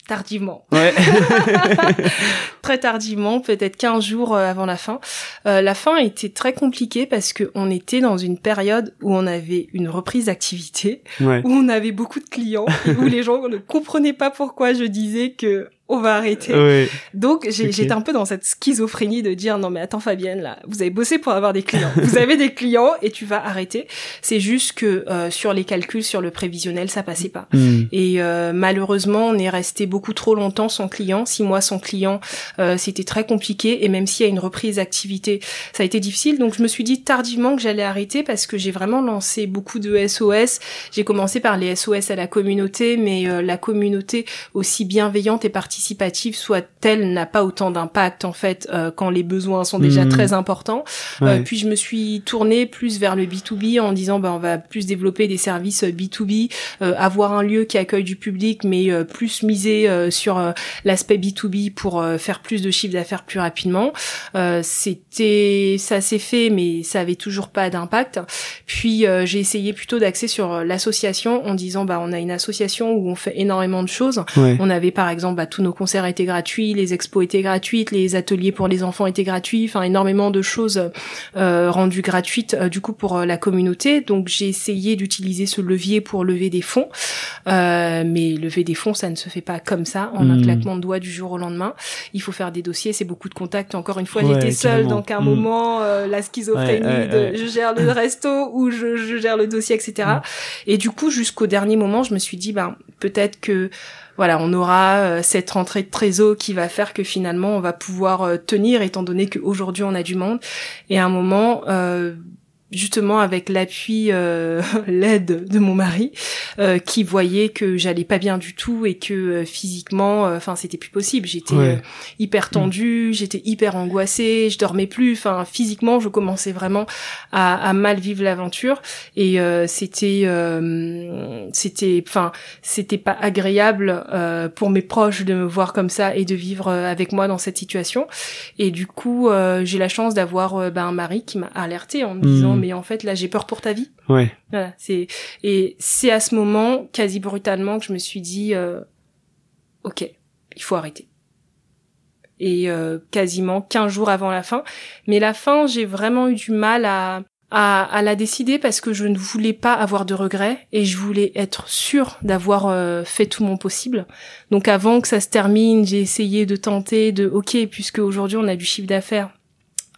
Tardivement. Ouais. très tardivement, peut-être 15 jours euh, avant la fin. Euh, la fin était très compliquée parce que on était dans une période où on avait une reprise d'activité, où on avait beaucoup de clients, où les gens ne comprenaient pas pourquoi je disais que on va arrêter. Donc j'étais un peu dans cette schizophrénie de dire non mais attends Fabienne là, vous avez bossé pour avoir des clients, vous avez des clients et tu vas arrêter. C'est juste que euh, sur les calculs, sur le prévisionnel, ça passait pas. Hmm. Et euh, malheureusement, on est resté beaucoup trop longtemps sans client, six mois sans client, euh, c'était très compliqué. Et même s'il y a une reprise d'activité, ça a été difficile. Donc je me suis dit tardivement que j'allais arrêter parce que j'ai vraiment lancé beaucoup de SOS. J'ai commencé par les SOS à la communauté, mais la communauté aussi bienveillante et participative participative soit-elle n'a pas autant d'impact en fait euh, quand les besoins sont déjà hmm. très importants. Euh, puis je me suis tournée plus vers le B2B en disant ben on va plus développer des services B2B, euh, avoir un lieu qui accueille du public mais plus miser sur l'aspect B2B pour faire plus de chiffre d'affaires plus rapidement. C'était ça s'est fait mais ça avait toujours pas d'impact. Puis j'ai essayé plutôt d'axer sur l'association en disant bah on a une association où on fait énormément de choses. On avait par exemple bah, tous nos concerts étaient gratuits, les expos étaient gratuites, les ateliers pour les enfants étaient gratuits, enfin énormément de choses euh, rendues gratuites euh, du coup pour euh, la communauté. Donc j'ai essayé d'utiliser ce levier pour lever des fonds, mais lever des fonds ça ne se fait pas comme ça en un hmm. claquement de doigts du jour au lendemain. Il faut faire des dossiers, c'est beaucoup de contacts. Encore une fois, j'étais seule, donc à un moment la schizophrénie de je gère le resto ou je, je, gère le dossier, etc. Hmm. Et du coup jusqu'au dernier moment, je me suis dit ben peut-être que voilà, on aura euh, cette rentrée de trésor qui va faire que finalement on va pouvoir euh, tenir étant donné qu'aujourd'hui on a du monde. Et à un moment, euh, justement avec l'appui, euh, l'aide de mon mari, euh, qui voyait que j'allais pas bien du tout et que euh, physiquement, enfin c'était plus possible. J'étais hyper tendue, j'étais hyper angoissée, je dormais plus. Enfin physiquement, je commençais vraiment à, à mal vivre l'aventure et c'était, c'était, enfin c'était pas agréable pour mes proches de me voir comme ça et de vivre avec moi dans cette situation. Et du coup, j'ai la chance d'avoir ben, un mari qui m'a alerté en me disant mais en fait là j'ai peur pour ta vie. Ouais. Voilà, c'est et c'est à ce moment quasi brutalement que je me suis dit euh, OK, il faut arrêter. Et euh, quasiment 15 jours avant la fin, mais la fin, j'ai vraiment eu du mal à, à, à la décider parce que je ne voulais pas avoir de regrets et je voulais être sûre d'avoir euh, fait tout mon possible. Donc avant que ça se termine, j'ai essayé de tenter de OK puisque aujourd'hui on a du chiffre d'affaires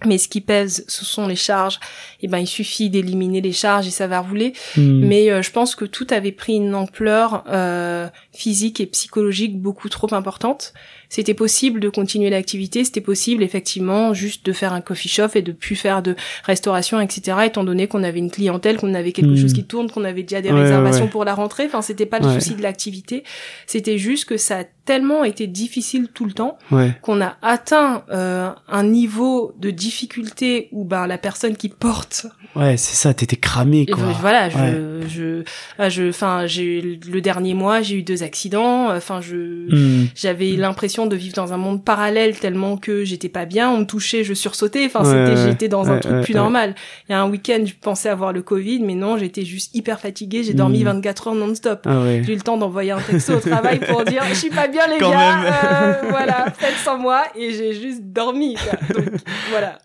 mais ce qui pèse, ce sont les charges. Et eh ben, il suffit d'éliminer les charges et ça va rouler. Hmm. Mais euh, je pense que tout avait pris une ampleur euh, physique et psychologique beaucoup trop importante c'était possible de continuer l'activité, c'était possible effectivement juste de faire un coffee shop et de plus faire de restauration, etc. Étant donné qu'on avait une clientèle, qu'on avait quelque chose hmm. qui tourne, qu'on avait déjà des réservations pour la rentrée. Enfin, c'était pas le souci de l'activité. C'était juste que ça a tellement été difficile tout le temps qu'on a atteint euh, un niveau de difficulté où ben la personne qui porte. Ouais, c'est ça. T'étais cramé quoi. voilà, je, je, ah, je, enfin, j'ai le dernier mois, j'ai eu deux accidents. Enfin, je, hmm. j'avais l'impression de vivre dans un monde parallèle tellement que j'étais pas bien, on me touchait, je sursautais, enfin c'était j'étais dans un truc plus normal. Il y a un week-end, je pensais avoir le Covid, mais non, j'étais juste hyper fatiguée, j'ai dormi 24 hmm. heures non-stop. Ah j'ai eu le temps d'envoyer un texto au travail pour dire je suis pas bien les gars, euh, voilà, faites sans moi et j'ai juste dormi. Donc voilà.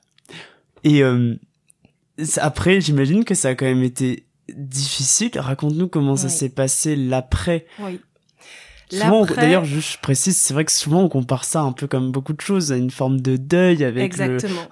Et euh, après, j'imagine que ça a quand même été difficile. Raconte-nous comment ça s'est passé l'après. Oui. Souvent, d'ailleurs, je, précise, c'est vrai que souvent on compare ça un peu comme beaucoup de choses à une forme de deuil avec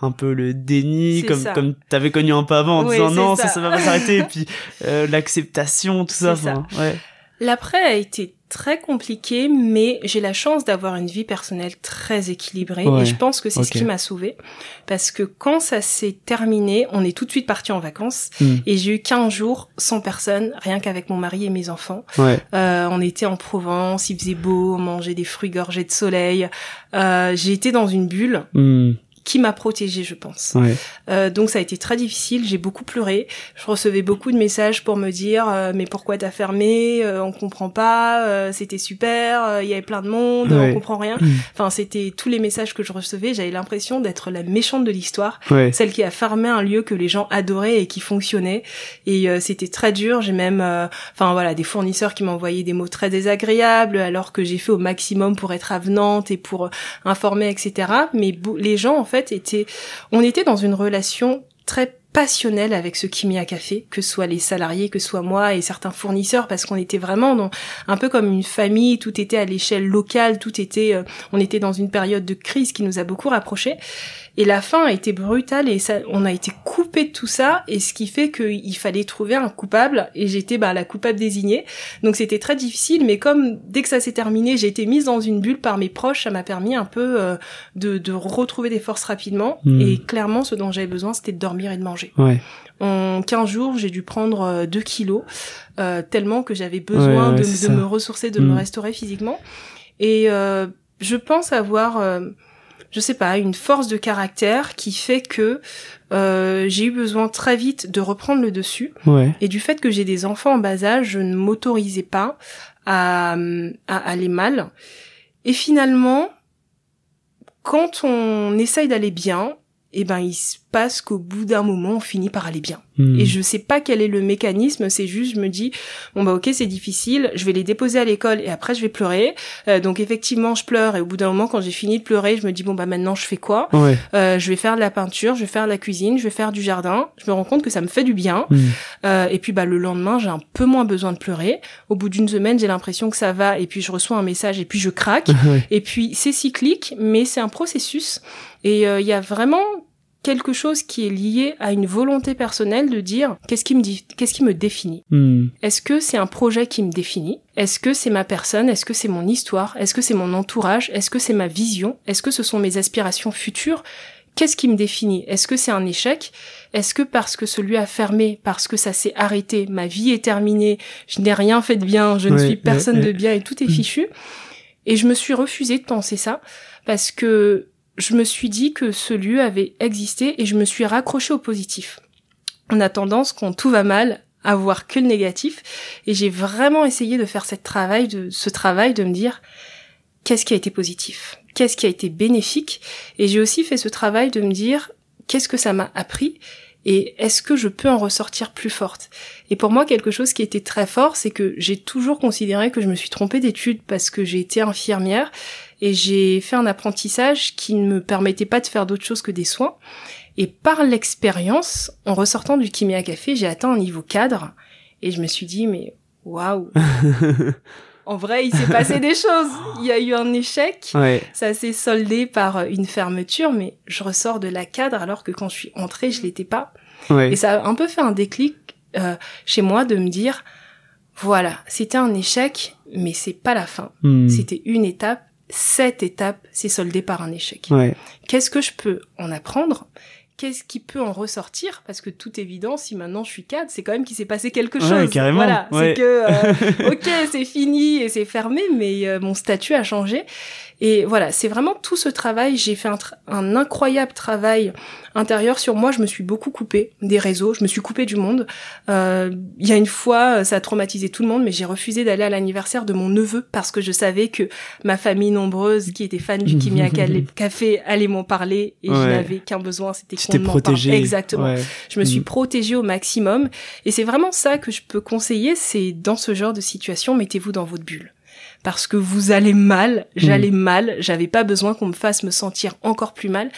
un peu le déni, comme comme t'avais connu un peu avant en disant non, ça. ça, va pas s'arrêter, et puis euh, l'acceptation, tout ça. ouais. L'après a été très compliqué, mais j'ai la chance d'avoir une vie personnelle très équilibrée et je pense que c'est ce qui m'a sauvée parce que quand ça s'est terminé, on est tout de suite parti en vacances hmm. et j'ai eu 15 jours sans personne, rien qu'avec mon mari et mes enfants. Euh, on était en Provence, il faisait beau, on mangeait des fruits gorgés de soleil. Euh, j'ai été dans une bulle. Hmm qui m'a protégée, je pense. Euh, donc ça a été très difficile, j'ai beaucoup pleuré. Je recevais beaucoup de messages pour me dire euh, mais pourquoi t'as fermé? Euh, On comprend pas. Euh, c'était super. Il y avait plein de monde. On comprend rien. Mm. Enfin c'était tous les messages que je recevais. J'avais l'impression d'être la méchante de l'histoire, celle qui a fermé un lieu que les gens adoraient et qui fonctionnait. Et c'était très dur. J'ai même, enfin voilà, des fournisseurs qui m'envoyaient des mots très désagréables alors que j'ai fait au maximum pour être avenante et pour informer, etc. Mais les gens en fait était, on était dans une relation très passionnelle avec ce Kimia Café, que ce soit les salariés, que ce soit moi et certains fournisseurs, parce qu'on était vraiment dans, un peu comme une famille, tout était à l'échelle locale, tout était, euh, on était dans une période de crise qui nous a beaucoup rapprochés. Et la fin a été brutale et ça, on a été coupé de tout ça et ce qui fait qu'il fallait trouver un coupable et j'étais bah, la coupable désignée. Donc c'était très difficile, mais comme dès que ça s'est terminé, j'ai été mise dans une bulle par mes proches, ça m'a permis un peu euh, de, de, retrouver des forces rapidement. Hmm. Et clairement, ce dont j'avais besoin, c'était de dormir et de manger. Ouais. En 15 jours, j'ai dû prendre 2 euh, kilos, euh, tellement que j'avais besoin de, de me ressourcer, de me hmm. restaurer physiquement. Et euh, je pense avoir euh, je sais pas, une force de caractère qui fait que euh, j'ai eu besoin très vite de reprendre le dessus. Et du fait que j'ai des enfants en bas âge, je ne m'autorisais pas à, à aller mal. Et finalement, quand on essaye d'aller bien, eh ben il se passe qu'au bout d'un moment on finit par aller bien. Hmm. Et je sais pas quel est le mécanisme, c'est juste je me dis bon bah ok c'est difficile, je vais les déposer à l'école et après je vais pleurer. Euh, donc effectivement je pleure et au bout d'un moment quand j'ai fini de pleurer je me dis bon bah maintenant je fais quoi? Euh, Je vais faire de la peinture, je vais faire de la cuisine, je vais faire du jardin. Je me rends compte que ça me fait du bien. Hmm. Euh, et puis bah le lendemain j'ai un peu moins besoin de pleurer. Au bout d'une semaine j'ai l'impression que ça va et puis je reçois un message et puis je craque. et puis c'est cyclique mais c'est un processus. Et il y a vraiment quelque chose qui est lié à une volonté personnelle de dire qu'est-ce qui me dit, qu'est-ce qui me définit? Hmm. Est-ce que c'est un projet qui me définit? Est-ce que c'est ma personne? Est-ce que c'est mon histoire? Est-ce que c'est mon entourage? Est-ce que c'est ma vision? Est-ce que ce sont mes aspirations futures? Qu'est-ce qui me définit? Est-ce que c'est un échec? Est-ce que parce que celui a fermé, parce que ça s'est arrêté, ma vie est terminée, je n'ai rien fait de bien, je ne suis personne de bien et tout est hmm. fichu? Et je me suis refusée de penser ça parce que je me suis dit que ce lieu avait existé et je me suis raccrochée au positif. On a tendance, quand tout va mal, à voir que le négatif. Et j'ai vraiment essayé de faire ce travail de me dire qu'est-ce qui a été positif, qu'est-ce qui a été bénéfique? Et j'ai aussi fait ce travail de me dire qu'est-ce que ça m'a appris? Et est-ce que je peux en ressortir plus forte? Et pour moi, quelque chose qui était très fort, c'est que j'ai toujours considéré que je me suis trompée d'études parce que j'ai été infirmière et j'ai fait un apprentissage qui ne me permettait pas de faire d'autre chose que des soins. Et par l'expérience, en ressortant du Kimia Café, j'ai atteint un niveau cadre et je me suis dit mais waouh. en vrai, il s'est passé des choses. Il y a eu un échec. Ça s'est soldé par une fermeture, mais je ressors de la cadre alors que quand je suis entrée, je l'étais pas. Et ça a un peu fait un déclic euh, chez moi de me dire, voilà, c'était un échec, mais c'est pas la fin. Hmm. C'était une étape cette étape s'est soldée par un échec. Qu'est-ce que je peux en apprendre? Qu'est-ce qui peut en ressortir? Parce que toute évidence, si maintenant je suis cadre, c'est quand même qu'il s'est passé quelque chose. carrément. Voilà, c'est que euh, ok, c'est fini et c'est fermé, mais euh, mon statut a changé. Et voilà, c'est vraiment tout ce travail. J'ai fait un, incroyable travail intérieur sur moi. Je me suis beaucoup coupée des réseaux, je me suis coupée du monde. Euh, il y a une fois, ça a traumatisé tout le monde, mais j'ai refusé d'aller à l'anniversaire de mon neveu parce que je savais que ma famille nombreuse, qui était fan du Kimia Café, allait m'en parler et je n'avais qu'un besoin, c'était qu'on m'en parle. Exactement. Je me suis mm. protégée au maximum et c'est vraiment ça que je peux conseiller. C'est dans ce genre de situation, mettez-vous dans votre bulle parce que vous allez mal, j'allais mm. mal, j'avais pas besoin qu'on me fasse me sentir encore plus mal.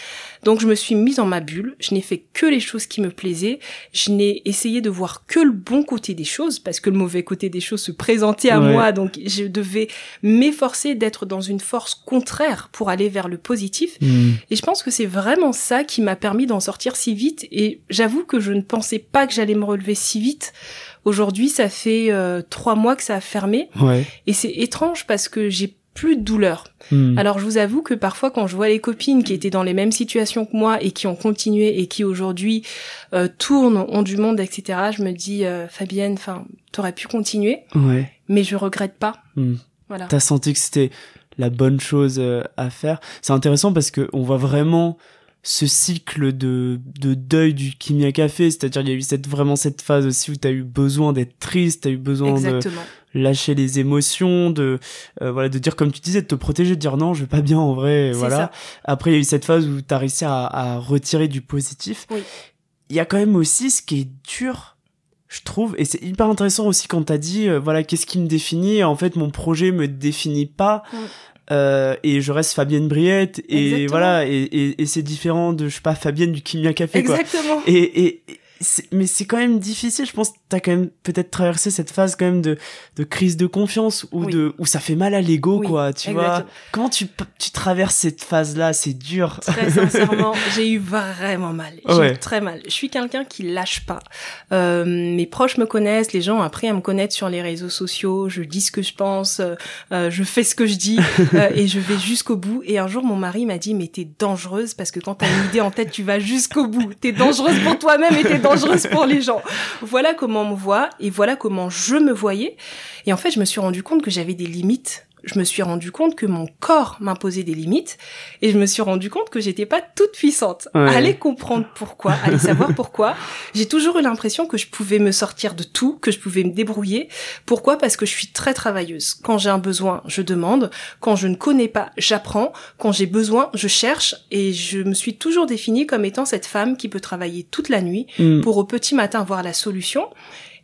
Donc je me suis mise dans ma bulle, je n'ai fait que les choses qui me plaisaient, je n'ai essayé de voir que le bon côté des choses parce que le mauvais côté des choses se présentait à moi, donc je devais m'efforcer d'être dans une force contraire pour aller vers le positif. Mm. Et je pense que c'est vraiment ça qui m'a permis d'en sortir si vite et j'avoue que je ne pensais pas que j'allais me relever si vite. Aujourd'hui, ça fait euh, trois mois que ça a fermé. Et c'est étrange parce que j'ai plus de douleur. Hmm. Alors je vous avoue que parfois quand je vois les copines qui étaient dans les mêmes situations que moi et qui ont continué et qui aujourd'hui euh, tournent, ont du monde, etc., je me dis euh, Fabienne, enfin, t'aurais pu continuer, ouais. mais je regrette pas. Hmm. Voilà. T'as senti que c'était la bonne chose à faire. C'est intéressant parce que on voit vraiment ce cycle de, de deuil du Kimia Café, c'est-à-dire il y a eu cette, vraiment cette phase aussi où tu as eu besoin d'être triste, tu as eu besoin Exactement. de lâcher les émotions, de euh, voilà, de dire comme tu disais, de te protéger, de dire non, je vais pas bien en vrai, voilà. Ça. Après il y a eu cette phase où tu as réussi à, à, retirer du positif. Oui. Il y a quand même aussi ce qui est dur, je trouve, et c'est hyper intéressant aussi quand t'as dit, euh, voilà, qu'est-ce qui me définit En fait, mon projet me définit pas. Euh, et je reste Fabienne Briette et voilà et, et, et c'est différent de je sais pas Fabienne du Kimia Café Exactement. quoi. Et, et mais c'est quand même difficile. Je pense que t'as quand même peut-être traversé cette phase quand même de, de crise de confiance ou de où ça fait mal à l'ego, quoi. Tu vois Comment tu tu traverses cette phase-là? C'est dur. Très sincèrement, j'ai eu vraiment mal. J'ai eu très mal. Je suis quelqu'un qui lâche pas. Euh, mes proches me connaissent, les gens ont appris à me connaître sur les réseaux sociaux. Je dis ce que je pense, euh, euh je fais ce que je dis euh, et je vais jusqu'au bout. Et un jour, mon mari m'a dit "Mais t'es dangereuse parce que quand t'as une idée en tête, tu vas jusqu'au bout. T'es dangereuse pour toi-même et t'es dangereuse pour les gens. Voilà comment on me voit et voilà comment je me voyais. Et en fait, je me suis rendu compte que j'avais des limites je me suis rendu compte que mon corps m'imposait des limites et je me suis rendu compte que j'étais pas toute puissante. Allez comprendre pourquoi, allez savoir pourquoi. J'ai toujours eu l'impression que je pouvais me sortir de tout, que je pouvais me débrouiller. Pourquoi? Parce que je suis très travailleuse. Quand j'ai un besoin, je demande. Quand je ne connais pas, j'apprends. Quand j'ai besoin, je cherche et je me suis toujours définie comme étant cette femme qui peut travailler toute la nuit mm. pour au petit matin voir la solution.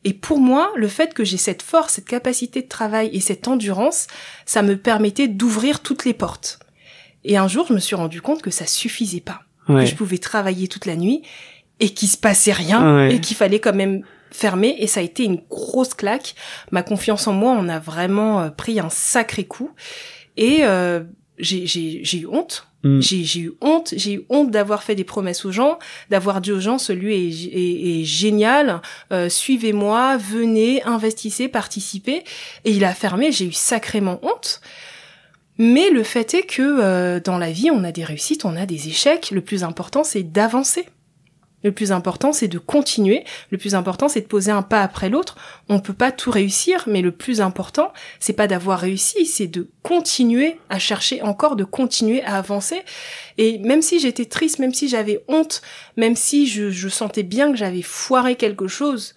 Et pour moi, le fait que j'ai cette force, cette capacité de travail et cette endurance, ça me permettait d'ouvrir toutes les portes. Et un jour, je me suis rendu compte que ça suffisait pas. Que je pouvais travailler toute la nuit et qu'il se passait rien et qu'il fallait quand même fermer et ça a été une grosse claque. Ma confiance en moi, on a vraiment euh, pris un sacré coup et euh, j'ai eu honte Mm. J'ai eu honte, j'ai eu honte d'avoir fait des promesses aux gens, d'avoir dit aux gens ce lieu est, génial, euh, suivez-moi, venez, investissez, participez. Et il a fermé, j'ai eu sacrément honte. Mais le fait est que euh, dans la vie, on a des réussites, on a des échecs. Le plus important, c'est d'avancer. Le plus important, c'est de continuer. Le plus important, c'est de poser un pas après l'autre. On peut pas tout réussir, mais le plus important, c'est pas d'avoir réussi, c'est de continuer à chercher encore, de continuer à avancer. Et même si j'étais triste, même si j'avais honte, même si je, je sentais bien que j'avais foiré quelque chose,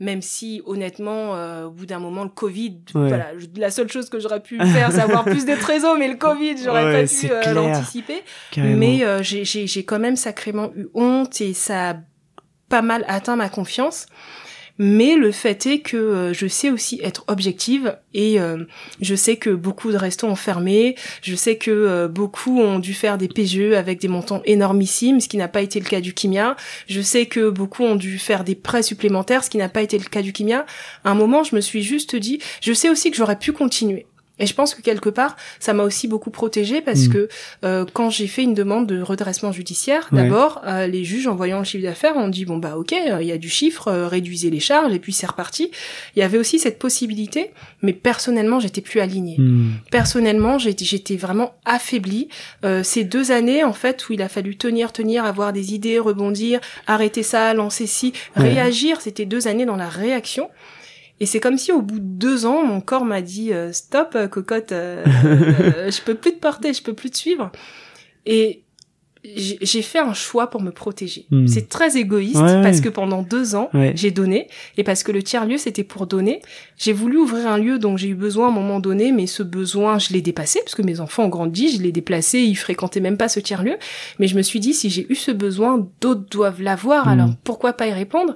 même si honnêtement euh, au bout d'un moment le Covid voilà la seule chose que j'aurais pu faire c'est avoir plus de trésors mais le Covid j'aurais pas pu euh, l'anticiper. Mais euh, j'ai j'ai quand même sacrément eu honte et ça a pas mal atteint ma confiance mais le fait est que euh, je sais aussi être objective et euh, je sais que beaucoup de restos ont fermé, je sais que euh, beaucoup ont dû faire des PGE avec des montants énormissimes, ce qui n'a pas été le cas du Kimia. Je sais que beaucoup ont dû faire des prêts supplémentaires, ce qui n'a pas été le cas du Kimia. À un moment, je me suis juste dit, je sais aussi que j'aurais pu continuer. Et je pense que quelque part, ça m'a aussi beaucoup protégée parce mm. que euh, quand j'ai fait une demande de redressement judiciaire, d'abord, euh, les juges, en voyant le chiffre d'affaires, ont dit bon bah ok, euh, il y a du chiffre, réduisez les charges et puis c'est reparti. Il y avait aussi cette possibilité, mais personnellement, j'étais plus alignée. Mm. Personnellement, j'étais vraiment affaiblie. ces deux années en fait où il a fallu tenir, tenir, avoir des idées, rebondir, arrêter ça, lancer ci, réagir, c'était deux années dans la réaction. Et c'est comme si au bout de deux ans, mon corps m'a dit euh, stop, euh, cocotte, euh, je peux plus te porter, je peux plus te suivre. Et j'ai fait un choix pour me protéger. Hmm. C'est très égoïste parce que pendant deux ans, j'ai donné et parce que le tiers lieu c'était pour donner. J'ai voulu ouvrir un lieu dont j'ai eu besoin à un moment donné, mais ce besoin je l'ai dépassé parce que mes enfants ont grandi, je l'ai déplacé, ils fréquentaient même pas ce tiers lieu. Mais je me suis dit si j'ai eu ce besoin, d'autres doivent l'avoir, hmm. alors pourquoi pas y répondre?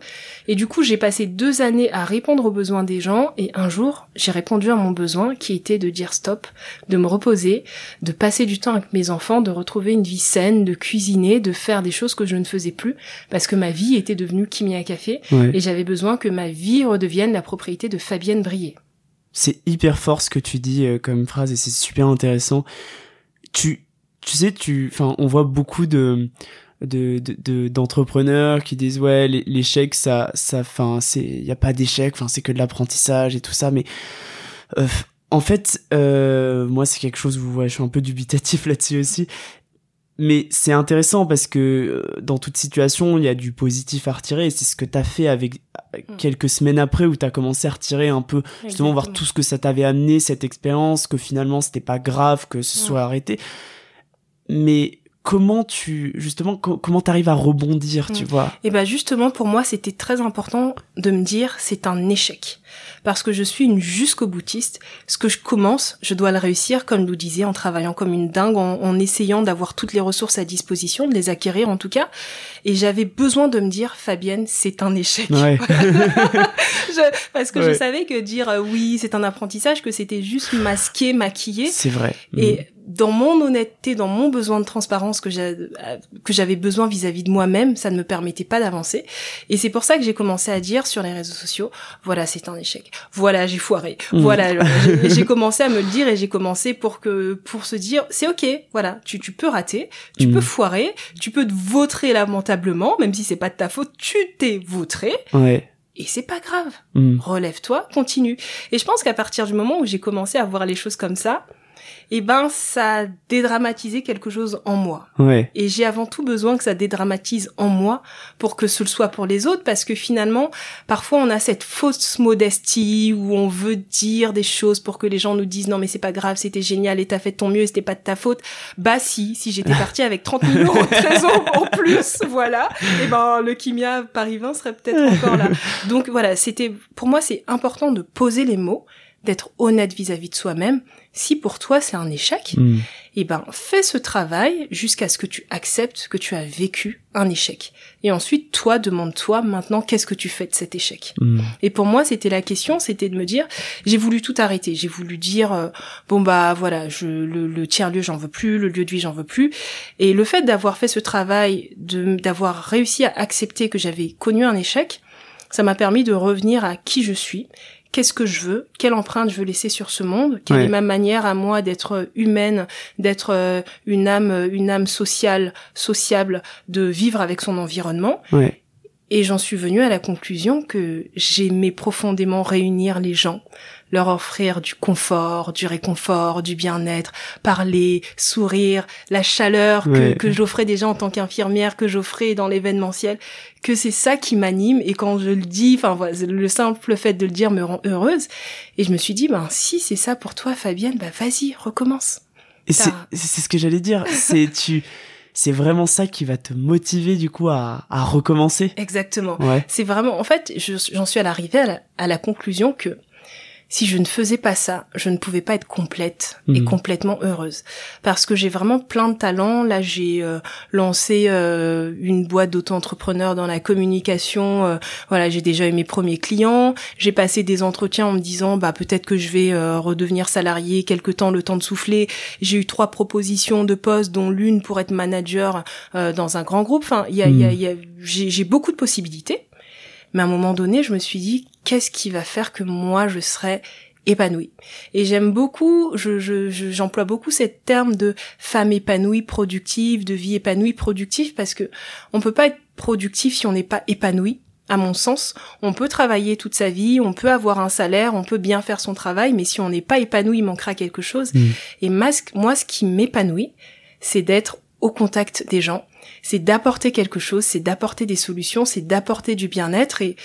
Et du coup j'ai passé deux années à répondre aux besoins des gens et un jour j'ai répondu à mon besoin qui était de dire stop, de me reposer, de passer du temps avec mes enfants, de retrouver une vie saine, de cuisiner, de faire des choses que je ne faisais plus parce que ma vie était devenue Kimia Café et j'avais besoin que ma vie redevienne la propriété de Fabienne Brier. C'est hyper fort ce que tu dis euh, comme phrase et c'est super intéressant. Tu, tu sais, tu, enfin, on voit beaucoup de, de d'entrepreneurs qui disent ouais l'échec ça ça enfin c'est il y a pas d'échec enfin c'est que de l'apprentissage et tout ça mais euh, en fait euh, moi c'est quelque chose où ouais, je suis un peu dubitatif là-dessus aussi mais c'est intéressant parce que euh, dans toute situation, il y a du positif à retirer et c'est ce que tu as fait avec mm. quelques semaines après où tu as commencé à retirer un peu justement voir tout ce que ça t'avait amené cette expérience que finalement c'était pas grave que ce soit arrêté. Mais comment tu justement comment t'arrives à rebondir, tu mm. vois? Et eh ben justement pour moi c'était très important de me dire c'est un échec parce que je suis une jusqu'au boutiste. Ce que je commence, je dois le réussir comme nous disait en travaillant comme une dingue, en, essayant d'avoir toutes les ressources à disposition, de les acquérir en tout cas. Et j'avais besoin de me dire Fabienne c'est un échec ouais. parce que je savais que dire euh, oui c'est un apprentissage que c'était juste masqué, maquillé. C'est vrai. Et mm dans mon honnêteté, dans mon besoin de transparence que j'avais besoin vis-à-vis de moi-même, ça ne me permettait pas d'avancer. Et c'est pour ça que j'ai commencé à dire sur les réseaux sociaux, voilà, c'est un échec. Voilà, j'ai foiré. Mmh. Voilà, j'ai commencé à me le dire et j'ai commencé pour que pour se dire, c'est ok, voilà, tu, tu peux rater, tu peux mmh. foirer, tu peux te vautrer lamentablement, même si c'est pas de ta faute, tu t'es vautré. Ouais. Et c'est pas grave. Mmh. Relève-toi, continue. Et je pense qu'à partir du moment où j'ai commencé à voir les choses comme ça, eh ben ça a dédramatisé quelque chose en moi. Ouais. Et j'ai avant tout besoin que ça dédramatise en moi pour que ce le soit pour les autres parce que finalement parfois on a cette fausse modestie où on veut dire des choses pour que les gens nous disent non mais c'est pas grave, c'était génial et t'as fait ton mieux et c'était pas de ta faute. Bah si, si j'étais partie avec 30 000 euros de trésor en plus, voilà, et eh ben le Kimia Paris 20 serait peut-être encore là. Donc voilà, c'était pour moi c'est important de poser les mots d'être honnête vis-à-vis de soi-même. Si pour toi c'est un échec, hmm. eh ben fais ce travail jusqu'à ce que tu acceptes que tu as vécu un échec. Et ensuite, toi, demande-toi maintenant qu'est-ce que tu fais de cet échec? Hmm. Et pour moi, c'était la question, c'était de me dire, j'ai voulu tout arrêter. J'ai voulu dire, euh, bon bah voilà, je, le, le tiers lieu j'en veux plus, le lieu de vie j'en veux plus. Et le fait d'avoir fait ce travail, de d'avoir réussi à accepter que j'avais connu un échec, ça m'a permis de revenir à qui je suis qu'est-ce que je veux, quelle empreinte je veux laisser sur ce monde, quelle est ma manière à moi d'être humaine, d'être euh, une âme, une âme sociale, sociable, de vivre avec son environnement. Et j'en suis venue à la conclusion que j'aimais profondément réunir les gens, leur offrir du confort, du réconfort, du bien-être, parler, sourire, la chaleur que, que j'offrais déjà en tant qu'infirmière, que j'offrais dans l'événementiel, que c'est ça qui m'anime et quand je le dis, enfin le simple fait de le dire me rend heureuse. Et je me suis dit, ben si c'est ça pour toi Fabienne, bah vas-y, recommence. Et c'est ce que j'allais dire, c'est tu c'est vraiment ça qui va te motiver du coup à, à recommencer. Exactement. C'est vraiment, en fait, j'en suis à l'arrivée à, à la conclusion que si je ne faisais pas ça, je ne pouvais pas être complète et mhm. complètement heureuse. Parce que j'ai vraiment plein de talents. Là, j'ai euh, lancé euh, une boîte d'auto-entrepreneurs dans la communication. Euh, voilà, j'ai déjà eu mes premiers clients. J'ai passé des entretiens en me disant, bah peut-être que je vais redevenir salarié quelque temps, le temps de souffler. J'ai eu trois propositions de poste, dont l'une pour être manager dans un grand groupe. Enfin, il y a, y a, mhm. y a j'ai beaucoup de possibilités. Mais à un moment donné, je me suis dit, qu'est-ce qui va faire que moi je serai épanouie. Et j'aime beaucoup, je, je, j'emploie beaucoup cette terme de femme épanouie, productive, de vie épanouie, productive, parce que on peut pas être productif si on n'est pas épanoui. À mon sens, on peut travailler toute sa vie, on peut avoir un salaire, on peut bien faire son travail, mais si on n'est pas épanoui, il manquera quelque chose. Mm. Et moi, ce qui m'épanouit, c'est d'être au contact des gens, c'est d'apporter quelque chose, c'est d'apporter des solutions, c'est d'apporter du bien-être et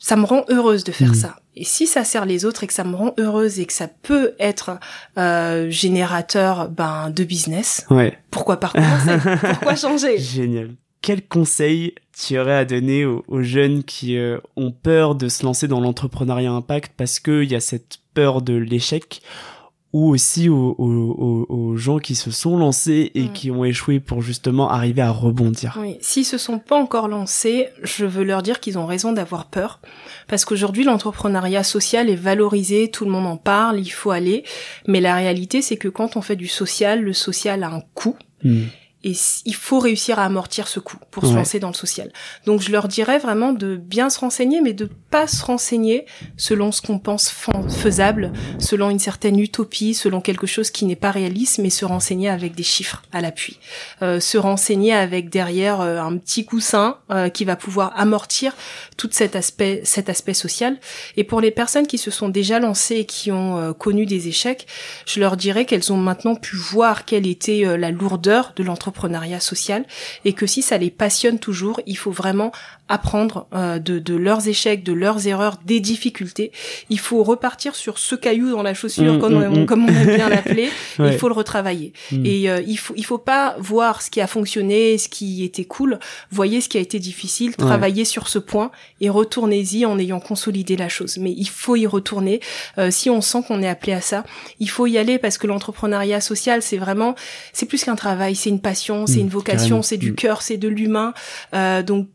ça me rend heureuse de faire mm. ça. Et si ça sert les autres et que ça me rend heureuse et que ça peut être euh, générateur ben de business, ouais. pourquoi pas Pourquoi changer? Génial. Quel conseil tu aurais à donner aux, jeunes qui euh, ont peur de se lancer dans l'entrepreneuriat impact parce qu'il y a cette peur de l'échec? Ou aussi aux, aux, aux, gens qui se sont lancés et mm. qui ont échoué pour justement arriver à rebondir. Oui, s'ils se sont pas encore lancés, je veux leur dire qu'ils ont raison d'avoir peur parce qu'aujourd'hui l'entrepreneuriat social est valorisé, tout le monde en parle, il faut aller, mais la réalité c'est que quand on fait du social, le social a un coût. Mm et il faut réussir à amortir ce coût pour se lancer dans le social. Donc je leur dirais vraiment de bien se renseigner, mais de pas se renseigner selon ce qu'on pense faisable, selon une certaine utopie, selon quelque chose qui n'est pas réaliste, mais se renseigner avec des chiffres à l'appui. Euh, se renseigner avec derrière euh, un petit coussin euh, qui va pouvoir amortir tout cet aspect, cet aspect social. Et pour les personnes qui se sont déjà lancées et qui ont euh, connu des échecs, je leur dirais qu'elles ont maintenant pu voir quelle était la lourdeur de l'entreprise l'entrepreneuriat social et que si ça les passionne toujours, il faut vraiment apprendre euh, de, de, leurs échecs, de leurs erreurs, des difficultés. Il faut repartir sur ce caillou dans la chaussure, mmh, comme, mmh, on, mmh. comme, on, aime bien l'appeler. Il faut le retravailler. Et euh, il faut il faut pas voir ce qui a fonctionné, ce qui était cool. Voyez ce qui a été difficile, travaillez sur ce point et retournez-y en ayant consolidé la chose. Mais il faut y retourner. Euh, si on sent qu'on est appelé à ça, il faut y aller parce que l'entrepreneuriat social, c'est vraiment, c'est plus qu'un travail, c'est une passion, c'est une vocation, c'est du cœur, c'est de l'humain. donc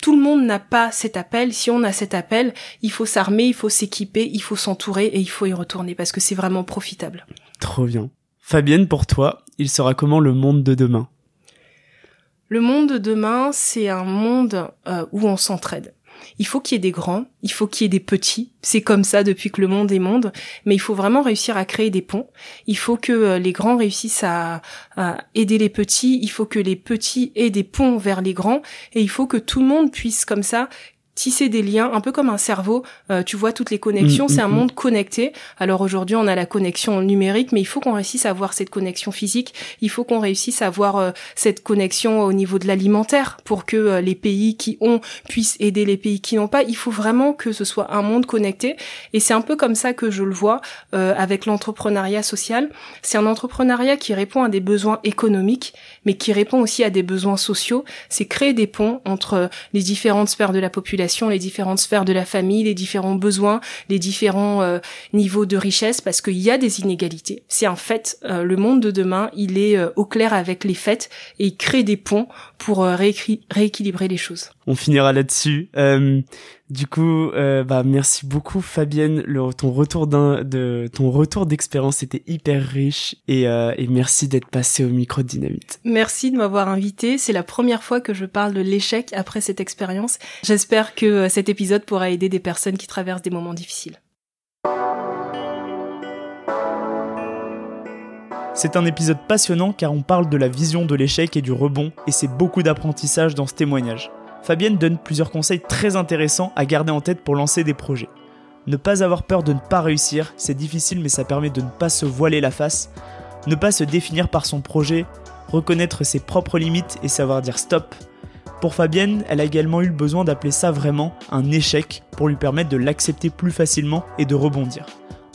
tout le monde n'a pas cet appel. Si on a cet appel, il faut s'armer, il faut s'équiper, il faut s'entourer et il faut y retourner parce que c'est vraiment profitable. Trop bien. Fabienne, pour toi, il sera comment le monde de demain? Le monde de demain, c'est un monde euh, où on s'entraide. Il faut qu'il y ait des grands, il faut qu'il y ait des petits. C'est comme ça depuis que le monde est monde, mais il faut vraiment réussir à créer des ponts. Il faut que euh, les grands réussissent à, aider les petits, il faut que les petits aient des ponts vers les grands, et il faut que tout le monde puisse comme ça tisser des liens, un peu comme un cerveau. Euh, tu vois toutes les connexions, mm, c'est un mm, mm. monde connecté. Alors aujourd'hui, on a la connexion numérique, mais il faut qu'on réussisse à avoir cette connexion physique. Il faut qu'on réussisse à avoir euh, cette connexion au niveau de l'alimentaire pour que euh, les pays qui ont puissent aider les pays qui n'ont pas. Il faut vraiment que ce soit un monde connecté. Et c'est un peu comme ça que je le vois avec l'entrepreneuriat social. C'est un entrepreneuriat qui répond à des besoins économiques, mais qui répond aussi à des besoins sociaux. C'est créer des ponts entre les différentes sphères de la population les différentes sphères de la famille, les différents besoins, les différents euh, niveaux de richesse, parce qu'il y a des inégalités. C'est un fait. Euh, le monde de demain, il est euh, au clair avec les faits et il crée des ponts pour rééquilibrer les choses. On finira là-dessus. Du coup, euh, bah merci beaucoup Fabienne. Le, ton retour d'un, de ton retour d'expérience était hyper riche et, euh, et merci d'être passé au micro de Dynamite. Merci de m'avoir invité. C'est la première fois que je parle de l'échec après cette expérience. J'espère que euh, cet épisode pourra aider des personnes qui traversent des moments difficiles. C'est un épisode passionnant car on parle de la vision de l'échec et du rebond et c'est beaucoup d'apprentissage dans ce témoignage. Fabienne donne plusieurs conseils très intéressants à garder en tête pour lancer des projets. Ne pas avoir peur de ne pas réussir, c'est difficile mais ça permet de ne pas se voiler la face. Ne pas se définir par son projet, reconnaître ses propres limites et savoir dire stop. Pour Fabienne, elle a également eu le besoin d'appeler ça vraiment un échec pour lui permettre de l'accepter plus facilement et de rebondir.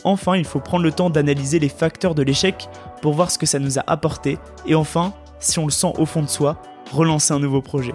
Enfin, il faut prendre le temps d'analyser les facteurs de l'échec pour voir ce que ça nous a apporté et enfin, si on le sent au fond de soi, relancer un nouveau projet.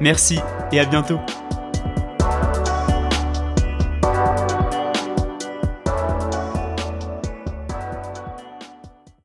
Merci et à bientôt.